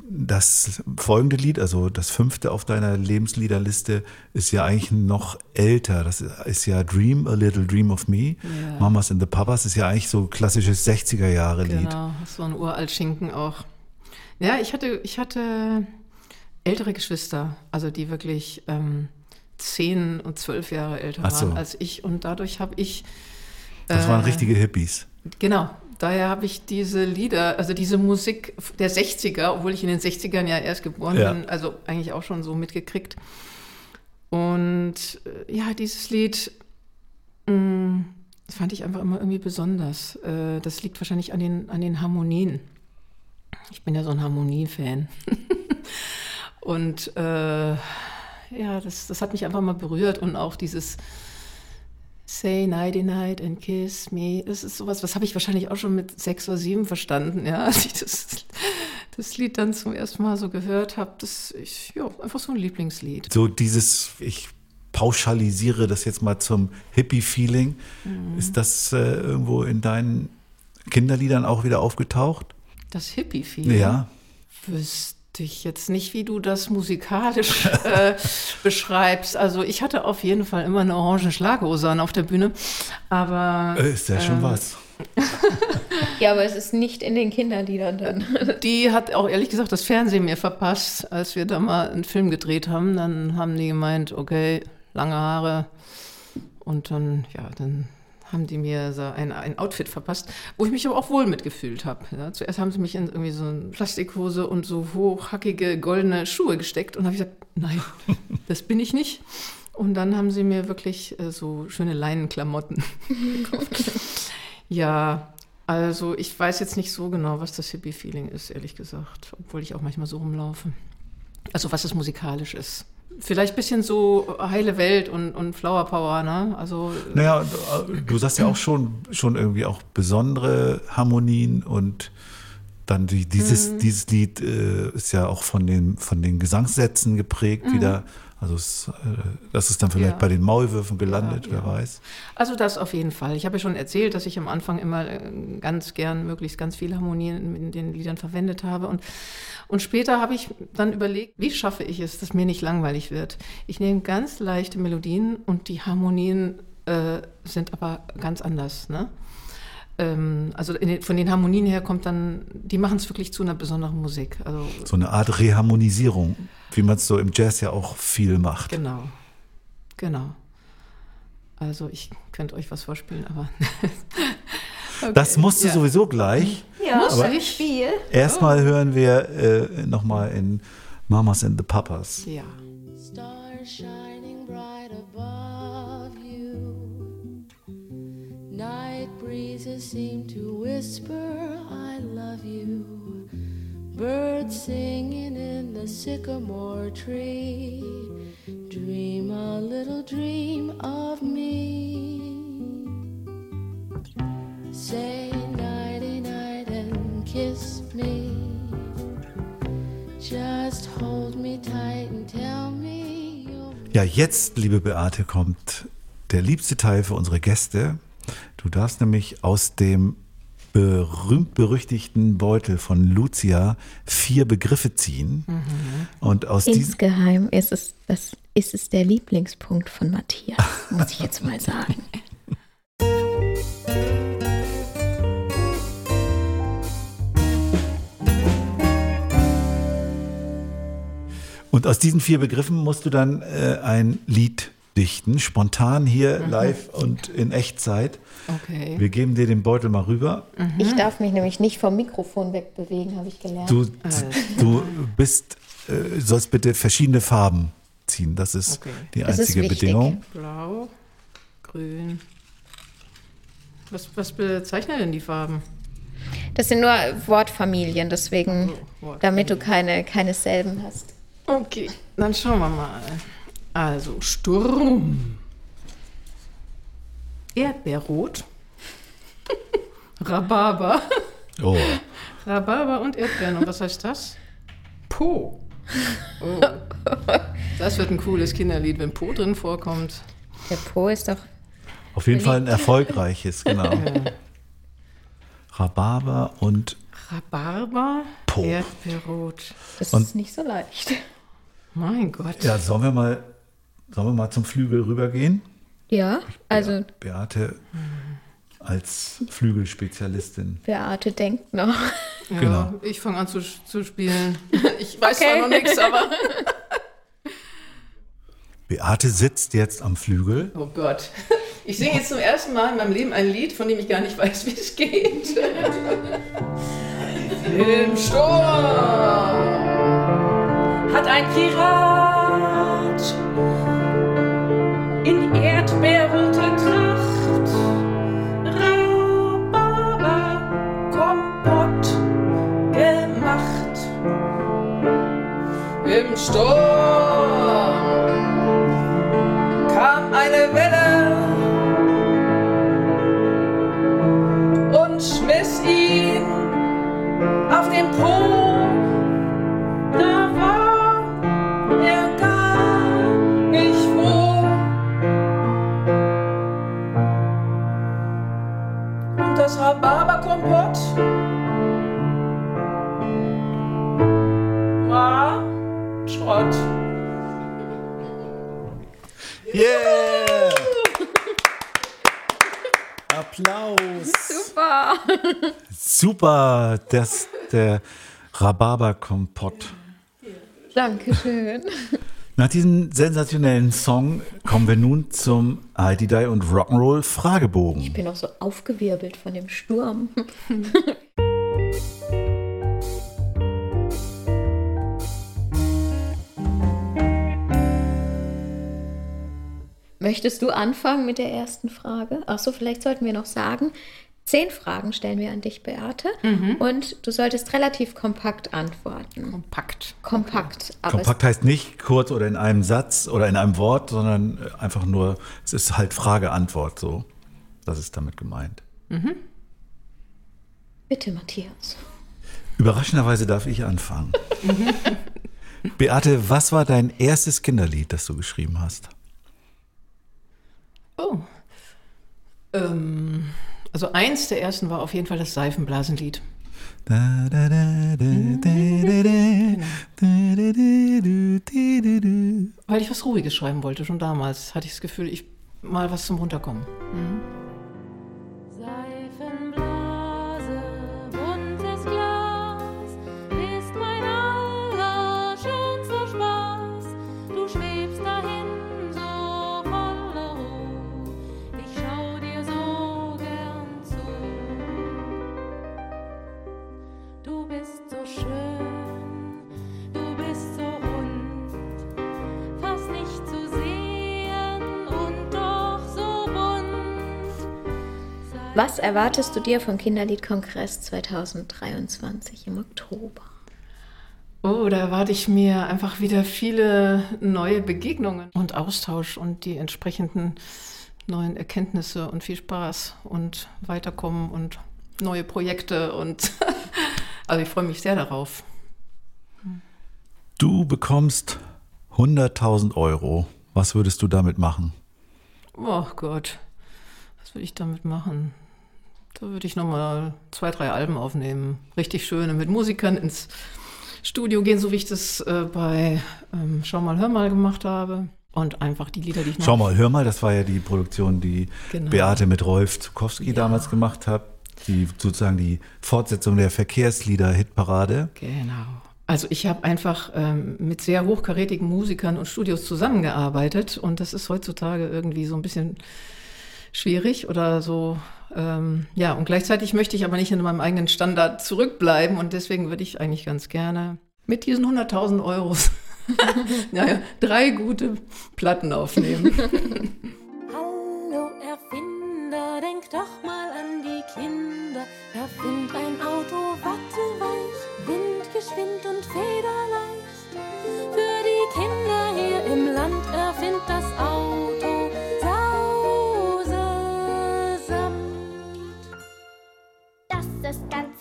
das folgende Lied, also das fünfte auf deiner Lebensliederliste, ist ja eigentlich noch älter. Das ist ja Dream, A Little Dream of Me. Ja. Mamas and the Papas ist ja eigentlich so klassisches 60er-Jahre-Lied. Genau, das war ein Uraltschinken auch. Ja, ich hatte, ich hatte ältere Geschwister, also die wirklich ähm, zehn und zwölf Jahre älter so. waren als ich. Und dadurch habe ich. Das waren äh, richtige Hippies. Genau, daher habe ich diese Lieder, also diese Musik der 60er, obwohl ich in den 60ern ja erst geboren Ja. bin, also eigentlich auch schon so mitgekriegt. Und äh, ja, dieses Lied mh, das fand ich einfach immer irgendwie besonders. Äh, das liegt wahrscheinlich an den, an den Harmonien. Ich bin ja so ein Harmonie-Fan. und äh, ja, das, das hat mich einfach mal berührt und auch dieses Say nighty night and kiss me. Das ist sowas, was habe ich wahrscheinlich auch schon mit sechs oder sieben verstanden, ja, als ich das, das Lied dann zum ersten Mal so gehört habe. Das ist ja einfach so ein Lieblingslied. So dieses, ich pauschalisiere das jetzt mal zum Hippie-Feeling. Mhm. Ist das äh, irgendwo in deinen Kinderliedern auch wieder aufgetaucht? Das Hippie-Feeling. Ja. Wüsste ich jetzt nicht, wie du das musikalisch äh, beschreibst. Also ich hatte auf jeden Fall immer eine orange Schlaghose an auf der Bühne, aber Äh, Ist ja schon ähm, was. Ja, aber es ist nicht in den Kinderliedern dann. Die hat auch ehrlich gesagt das Fernsehen mir verpasst, als wir da mal einen Film gedreht haben. Dann haben die gemeint, okay, lange Haare. Und dann, ja, dann haben die mir so ein, ein Outfit verpasst, wo ich mich aber auch wohl mitgefühlt habe. Ja, zuerst haben sie mich in irgendwie so eine Plastikhose und so hochhackige goldene Schuhe gesteckt und habe ich gesagt, nein, das bin ich nicht. Und dann haben sie mir wirklich äh, so schöne Leinenklamotten gekauft. Ja, also ich weiß jetzt nicht so genau, was das Hippie-Feeling ist, ehrlich gesagt, obwohl ich auch manchmal so rumlaufe. Also was es musikalisch ist. Vielleicht ein bisschen so heile Welt und, und Flower Power, ne? Also Naja, du- du sagst ja auch schon, schon irgendwie auch besondere Harmonien und dann die, dieses, Mhm. dieses Lied äh, ist ja auch von den, von den Gesangssätzen geprägt wieder. Also es, äh, das ist dann vielleicht. Ja. bei den Maulwürfen gelandet, Ja, wer ja. weiß. Also das auf jeden Fall. Ich habe ja schon erzählt, dass ich am Anfang immer äh, ganz gern möglichst ganz viele Harmonien in den Liedern verwendet habe. Und, und später habe ich dann überlegt, wie schaffe ich es, dass mir nicht langweilig wird. Ich nehme ganz leichte Melodien und die Harmonien äh, sind aber ganz anders. Ne? Ähm, also den, von den Harmonien her kommt dann, die machen es wirklich zu einer besonderen Musik. Also So eine Art Reharmonisierung, wie man es so im Jazz ja auch viel macht. Genau, genau. Also ich könnte euch was vorspielen, aber Das musst du ja. sowieso gleich. Ja, Muss ich? viel. Erstmal hören wir äh, nochmal in Mamas and the Papas. Ja. Stars shining bright above you. Night breezes seem to whisper, I love you. Birds singing in the sycamore tree. Dream a little dream of me. Say nighty night and kiss me. Just hold me tight and tell me Ja, jetzt, liebe Beate, kommt der liebste Teil für unsere Gäste. Du darfst nämlich aus dem berühmt-berüchtigten Beutel von Lucia vier Begriffe ziehen. Und aus Insgeheim ist es, das ist es der Lieblingspunkt von Matthias, muss ich jetzt mal sagen. Und aus diesen vier Begriffen musst du dann äh, ein Lied dichten, spontan hier live und in Echtzeit. Okay. Wir geben dir den Beutel mal rüber. Ich darf mich nämlich nicht vom Mikrofon wegbewegen, habe ich gelernt. Du, du bist, äh, sollst bitte verschiedene Farben ziehen. Das ist Okay. die Das ist einzige wichtig. Bedingung. Blau, grün. Was, was bezeichnen denn die Farben? Das sind nur Wortfamilien, deswegen, Wortfamilien. damit du keine, keine selben hast. Okay, dann schauen wir mal. Also Sturm. Erdbeerrot. Rhabarber. Oh, Rhabarber und Erdbeeren. Und was heißt das? Po. Oh. Das wird ein cooles Kinderlied, wenn Po drin vorkommt. Der Po ist doch. auf jeden Fall ein erfolgreiches, genau. Rhabarber und Rhabarber, Po. Erdbeerrot. Das Und- ist nicht so leicht. Mein Gott. ja, sollen wir mal, sollen wir mal zum Flügel rübergehen? Ja, also Beate als Flügelspezialistin. Beate denkt noch. Ja, genau. Ich fange an zu, zu spielen. Ich weiß Okay. zwar noch nichts, aber. Beate sitzt jetzt am Flügel. Oh Gott. Ich singe jetzt zum ersten Mal in meinem Leben ein Lied, von dem ich gar nicht weiß, wie es geht. Im Sturm hat ein Pirat Stopp! Yeah! Applaus! Super. Super, das der Rhabarberkompott. Dankeschön. Nach diesem sensationellen Song kommen wir nun zum ID und Rock'n'Roll Fragebogen. Ich bin auch so aufgewirbelt von dem Sturm. Möchtest du anfangen mit der ersten Frage? Achso, vielleicht sollten wir noch sagen, zehn Fragen stellen wir an dich, Beate. Und du solltest relativ kompakt antworten. Kompakt. Kompakt. Aber Kompakt heißt nicht kurz oder in einem Satz oder in einem Wort, sondern einfach nur, es ist halt Frage-Antwort so. Das ist damit gemeint. Es, bitte, Matthias. Überraschenderweise darf ich anfangen. Beate, was war dein erstes Kinderlied, das du geschrieben hast? Oh. Ähm, also eins der ersten war auf jeden Fall das Seifenblasenlied. Weil ich was Ruhiges schreiben wollte, schon damals hatte ich das Gefühl, ich mal was zum Runterkommen. Mhm. Was erwartest du dir vom Kinderliedkongress 2023 im Oktober? Oh, da erwarte ich mir einfach wieder viele neue Begegnungen und Austausch und die entsprechenden neuen Erkenntnisse und viel Spaß und Weiterkommen und neue Projekte und also ich freue mich sehr darauf. Du bekommst 100.000 Euro. Was würdest du damit machen? Oh Gott, was würde ich damit machen? Da würde ich nochmal zwei, drei Alben aufnehmen. Richtig schöne, mit Musikern ins Studio gehen, so wie ich das äh, bei ähm, Schau mal, hör mal gemacht habe. Und einfach die Lieder, die ich noch. Schau mal, hör mal, das war ja die Produktion, die Genau. Beate mit Rolf Zukowski damals gemacht hat. Die sozusagen die Fortsetzung der Verkehrslieder-Hitparade. Genau. Also ich habe einfach ähm, mit sehr hochkarätigen Musikern und Studios zusammengearbeitet und das ist heutzutage irgendwie so ein bisschen schwierig oder so. Ähm, ja, und gleichzeitig möchte ich aber nicht in meinem eigenen Standard zurückbleiben und deswegen würde ich eigentlich ganz gerne mit diesen 100.000 Euros naja, drei gute Platten aufnehmen. Hallo Erfinder, denk doch mal an die Kinder. Erfind ein Auto watteweich, windgeschwind und federleicht. Für die Kinder hier im Land erfind das Auto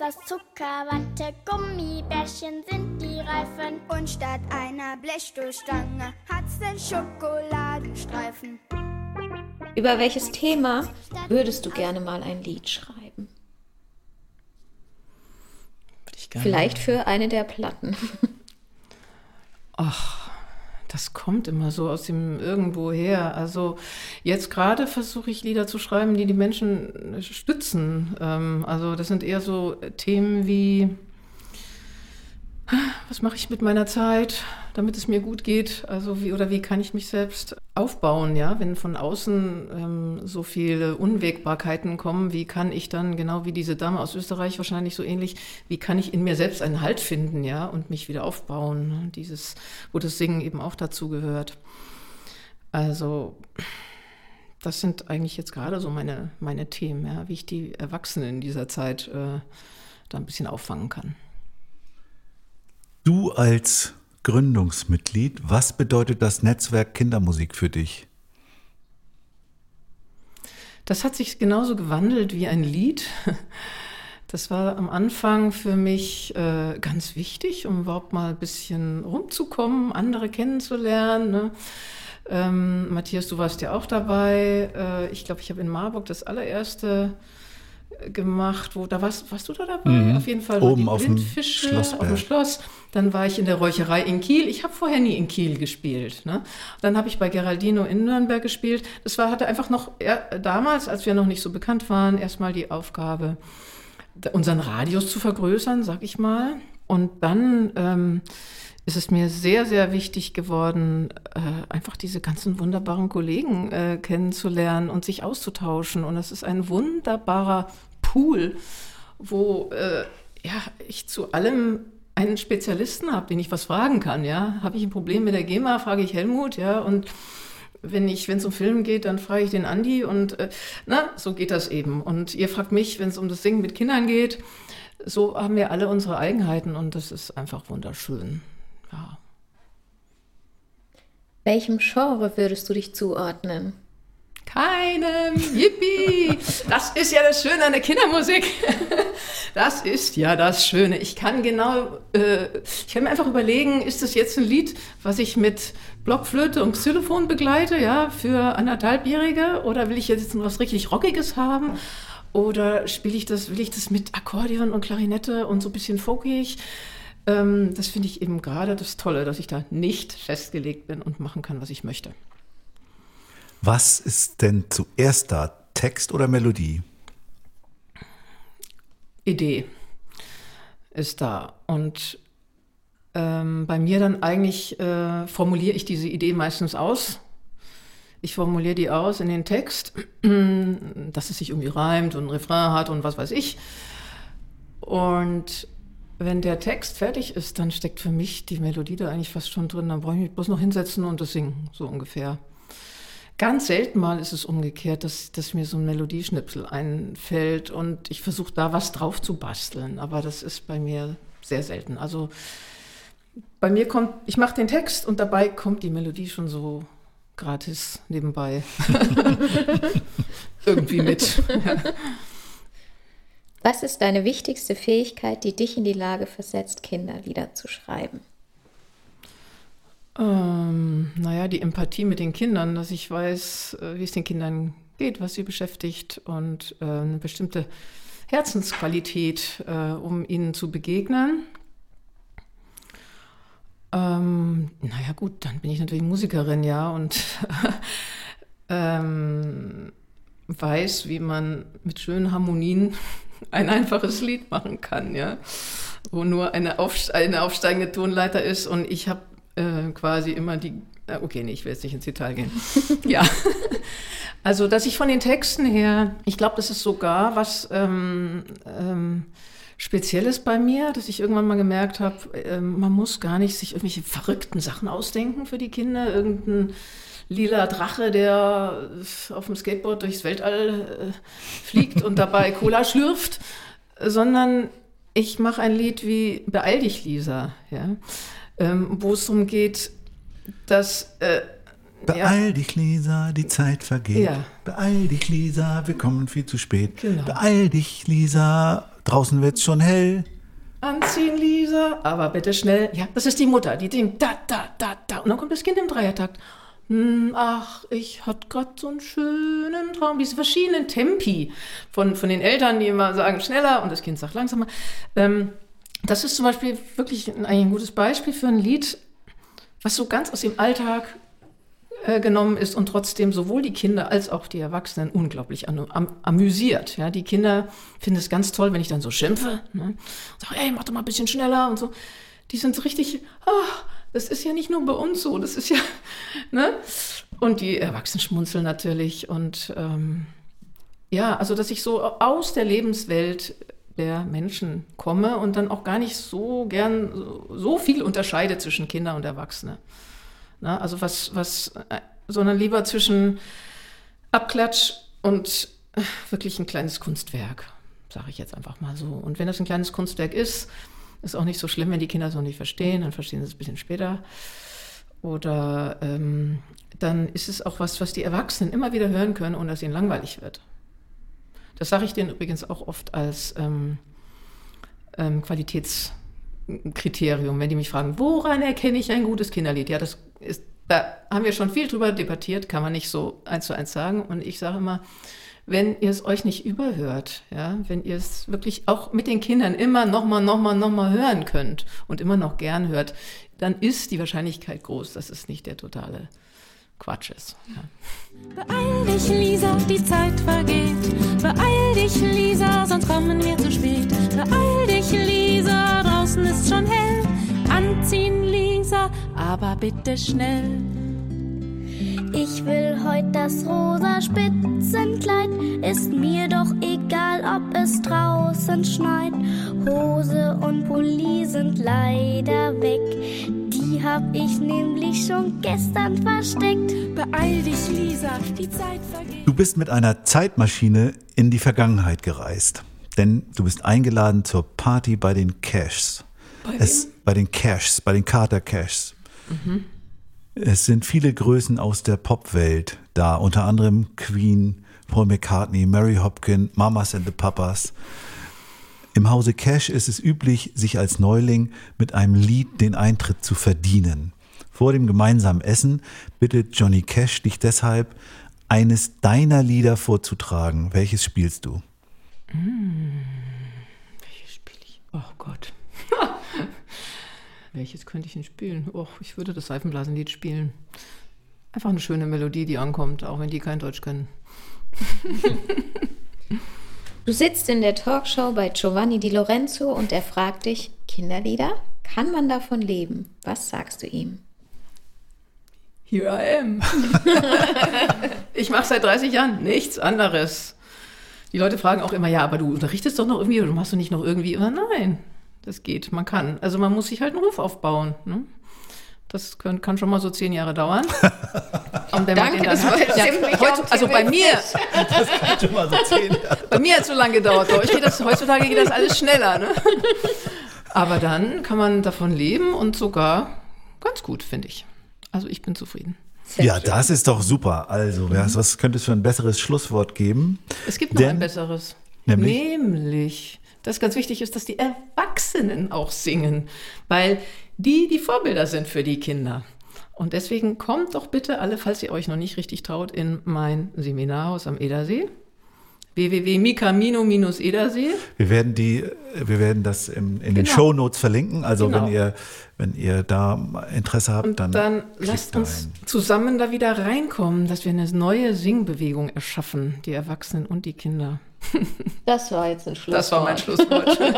aus Zuckerwatte, Gummibärchen sind die Reifen. Und statt einer Blechstoßstange hat's den Schokoladenstreifen. Über welches Thema würdest du gerne mal ein Lied schreiben? Würde ich gerne- Vielleicht für eine der Platten. Ach, das kommt immer so aus dem irgendwo her. Also jetzt gerade versuche ich Lieder zu schreiben, die die Menschen stützen. Ähm, also das sind eher so Themen wie, was mache ich mit meiner Zeit, damit es mir gut geht? Also wie oder wie kann ich mich selbst aufbauen? Ja, wenn von außen ähm, so viele Unwägbarkeiten kommen, wie kann ich dann genau wie diese Dame aus Österreich wahrscheinlich so ähnlich, wie kann ich in mir selbst einen Halt finden, ja, und mich wieder aufbauen? Dieses, wo das Singen eben auch dazu gehört. Also das sind eigentlich jetzt gerade so meine, meine Themen, ja, wie ich die Erwachsenen in dieser Zeit äh, da ein bisschen auffangen kann. Du als Gründungsmitglied, was bedeutet das Netzwerk Kindermusik für dich? Das hat sich genauso gewandelt wie ein Lied. Das war am Anfang für mich äh, ganz wichtig, um überhaupt mal ein bisschen rumzukommen, andere kennenzulernen. Ne? Ähm, Matthias, du warst ja auch dabei. Äh, ich glaube, ich habe in Marburg das allererste gemacht, wo da warst, warst du da dabei? Mhm. Auf jeden Fall Oben die auf dem Schlossberg. auf dem Schloss. Dann war ich in der Räucherei in Kiel. Ich habe vorher nie in Kiel gespielt. Ne? Dann habe ich bei Geraldino in Nürnberg gespielt. Das war, hatte einfach noch er, damals, als wir noch nicht so bekannt waren, erstmal die Aufgabe, unseren Radius zu vergrößern, sag ich mal. Und dann ähm, ist es mir sehr, sehr wichtig geworden, äh, einfach diese ganzen wunderbaren Kollegen äh, kennenzulernen und sich auszutauschen. Und es ist ein wunderbarer Pool, wo äh, ja, ich zu allem einen Spezialisten habe, den ich was fragen kann. Ja, habe ich ein Problem mit der GEMA, frage ich Helmut. Ja, und wenn es um Film geht, dann frage ich den Andi und na, so geht das eben. Und ihr fragt mich, wenn es um das Singen mit Kindern geht. So haben wir alle unsere Eigenheiten und das ist einfach wunderschön. Ja. Welchem Genre würdest du dich zuordnen? Keinem. Yippie! Das ist ja das Schöne an der Kindermusik. Das ist ja das Schöne. Ich kann genau, äh, ich kann mir einfach überlegen, ist das jetzt ein Lied, was ich mit Blockflöte und Xylophon begleite, ja, für anderthalbjährige, oder will ich jetzt was richtig Rockiges haben? Oder spiele ich das, will ich das mit Akkordeon und Klarinette und so ein bisschen folkig? Ähm, das finde ich eben gerade das Tolle, dass ich da nicht festgelegt bin und machen kann, was ich möchte. Was ist denn zuerst da, Text oder Melodie? Idee ist da. Und ähm, bei mir dann eigentlich äh, formuliere ich diese Idee meistens aus. Ich formuliere die aus in den Text, dass es sich irgendwie reimt und ein Refrain hat und was weiß ich. Und wenn der Text fertig ist, dann steckt für mich die Melodie da eigentlich fast schon drin. Dann brauche ich mich bloß noch hinsetzen und das singen, so ungefähr. Ganz selten mal ist es umgekehrt, dass, dass mir so ein Melodieschnipsel einfällt und ich versuche da was drauf zu basteln. Aber das ist bei mir sehr selten. Also bei mir kommt, ich mache den Text und dabei kommt die Melodie schon so gratis nebenbei irgendwie mit. Ja. Was ist deine wichtigste Fähigkeit, die dich in die Lage versetzt, Kinderlieder zu schreiben? Ähm, naja, die Empathie mit den Kindern, dass ich weiß, äh, wie es den Kindern geht, was sie beschäftigt und äh, eine bestimmte Herzensqualität, äh, um ihnen zu begegnen. Ähm, naja, gut, dann bin ich natürlich Musikerin, ja, und ähm, weiß, wie man mit schönen Harmonien ein einfaches Lied machen kann, ja, wo nur eine, aufste eine aufsteigende Tonleiter ist und ich habe äh, quasi immer die, äh, okay, nee, ich will jetzt nicht ins Detail gehen. ja, also dass ich von den Texten her, ich glaube, das ist sogar was ähm, ähm, Spezielles bei mir, dass ich irgendwann mal gemerkt habe, ähm, man muss gar nicht sich irgendwelche verrückten Sachen ausdenken für die Kinder, irgendein lila Drache, der auf dem Skateboard durchs Weltall äh, fliegt und dabei Cola schlürft, sondern ich mache ein Lied wie Beeil dich, Lisa, ja? ähm, wo es darum geht, dass. Äh, Beeil dich, Lisa, die Zeit vergeht. Ja. Beeil dich, Lisa, wir kommen viel zu spät. Genau. Beeil dich, Lisa, draußen wird's schon hell. Anziehen, Lisa, aber bitte schnell. Ja, das ist die Mutter, die singt da, da, da, da. Und dann kommt das Kind im Dreiertakt. Hm, ach, ich hatte gerade so einen schönen Traum. Diese verschiedenen Tempi von, von den Eltern, die immer sagen schneller und das Kind sagt langsamer. Ähm, das ist zum Beispiel wirklich ein, ein gutes Beispiel für ein Lied, was so ganz aus dem Alltag äh, genommen ist und trotzdem sowohl die Kinder als auch die Erwachsenen unglaublich am, am, amüsiert. Ja, die Kinder finden es ganz toll, wenn ich dann so schimpfe. Ne? Sag, ey, mach doch mal ein bisschen schneller und so. Die sind so richtig, ah, das ist ja nicht nur bei uns so, das ist ja, ne? Und die Erwachsenen schmunzeln natürlich und ähm, ja, also dass ich so aus der Lebenswelt der Menschen komme und dann auch gar nicht so gern so, viel unterscheide zwischen Kinder und Erwachsene. Na, also was, was, äh, sondern lieber zwischen Abklatsch und äh, wirklich ein kleines Kunstwerk, sage ich jetzt einfach mal so. Und wenn das ein kleines Kunstwerk ist, ist auch nicht so schlimm, wenn die Kinder es noch nicht verstehen, dann verstehen sie es ein bisschen später. Oder ähm, dann ist es auch was, was die Erwachsenen immer wieder hören können, ohne dass ihnen langweilig wird. Das sage ich denen übrigens auch oft als ähm, ähm, Qualitätskriterium, wenn die mich fragen, woran erkenne ich ein gutes Kinderlied? Ja, das ist, da haben wir schon viel drüber debattiert, kann man nicht so eins zu eins sagen. Und ich sage immer, wenn ihr es euch nicht überhört, ja, wenn ihr es wirklich auch mit den Kindern immer nochmal, nochmal, nochmal hören könnt und immer noch gern hört, dann ist die Wahrscheinlichkeit groß, dass es nicht der totale Quatsch ist. Ja. Beeil dich, Lisa, die Zeit vergeht. Beeil dich, Lisa, sonst kommen wir zu spät. Beeil dich, Lisa, draußen ist schon hell. Anziehen, Lisa, aber bitte schnell. Ich will heut das rosa Spitzenkleid, ist mir doch egal, ob es draußen schneit. Hose und Pulli sind leider weg, die hab ich nämlich schon gestern versteckt. Beeil dich, Lisa, die Zeit vergeht. Du bist mit einer Zeitmaschine in die Vergangenheit gereist. Denn du bist eingeladen zur Party bei den Cashs. Bei Es, bei den Cashs, bei den Carter Cashs. Es sind viele Größen aus der Popwelt da, unter anderem Queen, Paul McCartney, Mary Hopkin, Mamas and the Papas. Im Hause Cash ist es üblich, sich als Neuling mit einem Lied den Eintritt zu verdienen. Vor dem gemeinsamen Essen bittet Johnny Cash dich deshalb, eines deiner Lieder vorzutragen. Welches spielst du? Welches spiele ich? Oh Gott. Welches könnte ich denn spielen? Oh, ich würde das Seifenblasenlied spielen. Einfach eine schöne Melodie, die ankommt, auch wenn die kein Deutsch können. Du sitzt in der Talkshow bei Giovanni Di Lorenzo und er fragt dich, Kinderlieder? Kann man davon leben? Was sagst du ihm? Here I am. ich mache seit 30 Jahren nichts anderes. Die Leute fragen auch immer, ja, aber du unterrichtest doch noch irgendwie, oder machst du nicht noch irgendwie? Oder nein, das geht, man kann. Also man muss sich halt einen Ruf aufbauen. Ne? Das kann, kann schon mal so zehn Jahre dauern. Und wenn man Danke, das jetzt ja, heutz- also bei mir, Schon mal so zehn Jahre. bei mir hat es so lange gedauert. Geht das, heutzutage geht das alles schneller. Ne? Aber dann kann man davon leben und sogar ganz gut, finde ich. Also ich bin zufrieden. Ja, das ist doch super. Also, was, was könnte es für ein besseres Schlusswort geben? Es gibt noch Denn- ein besseres. Nämlich? Nämlich, dass ganz wichtig ist, dass die Erwachsenen auch singen, weil die die Vorbilder sind für die Kinder. Und deswegen kommt doch bitte alle, falls ihr euch noch nicht richtig traut, in mein Seminarhaus am Edersee www.mikamino-edersee. Wir werden die, wir werden das im, in den Genau. Shownotes verlinken. Also Genau. wenn ihr, wenn ihr da Interesse habt, Und dann, dann lasst da uns rein. zusammen da wieder reinkommen, dass wir eine neue Singbewegung erschaffen, die Erwachsenen und die Kinder. Das war jetzt ein Schlusswort. Das war mein Schlusswort.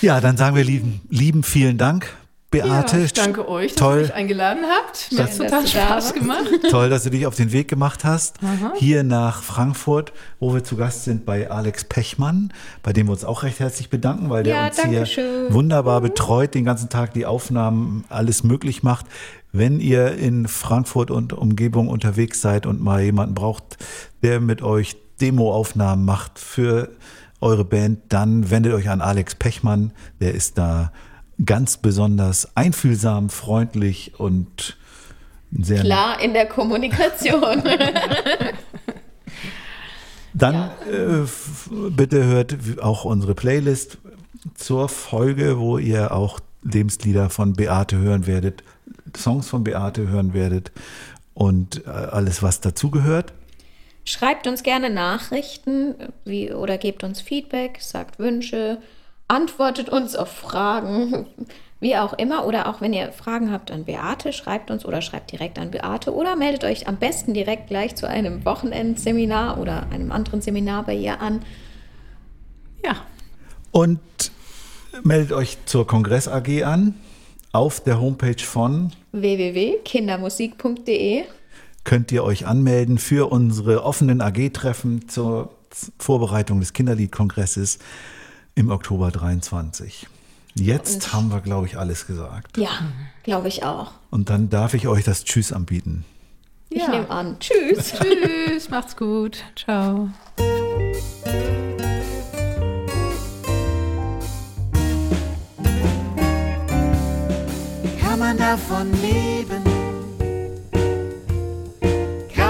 Ja, dann sagen wir lieben, lieben vielen Dank, Beate. Ja, ich danke euch, dass ihr Toll. mich eingeladen habt. Mir hat total Dass du da Spaß warst. gemacht. Toll, dass du dich auf den Weg gemacht hast. Hier nach Frankfurt, wo wir zu Gast sind bei Alex Pechmann, bei dem wir uns auch recht herzlich bedanken, weil der Ja, uns hier schön. wunderbar betreut, den ganzen Tag die Aufnahmen, alles möglich macht. Wenn ihr in Frankfurt und Umgebung unterwegs seid und mal jemanden braucht, der mit euch Demoaufnahmen macht für eure Band, dann wendet euch an Alex Pechmann. Der ist da ganz besonders einfühlsam, freundlich und sehr Klar in der Kommunikation. Dann äh, f- bitte hört auch unsere Playlist zur Folge, wo ihr auch Lebenslieder von Beate hören werdet, Songs von Beate hören werdet und äh, alles, was dazugehört. Schreibt uns gerne Nachrichten wie, oder gebt uns Feedback, sagt Wünsche, antwortet uns auf Fragen, wie auch immer. Oder auch wenn ihr Fragen habt an Beate, schreibt uns oder schreibt direkt an Beate oder meldet euch am besten direkt gleich zu einem Wochenendseminar oder einem anderen Seminar bei ihr an. Ja, Und meldet euch zur Kongress AG an. Auf der Homepage von www.kindermusik.de könnt ihr euch anmelden für unsere offenen AG-Treffen zur Vorbereitung des Kinderliedkongresses im Oktober 23. Jetzt haben wir, glaube ich, alles gesagt. Ja, glaube ich auch. Und dann darf ich euch das Tschüss anbieten. Ich Ja. nehme an. Tschüss. tschüss, macht's gut. Ciao. Kann man davon leben?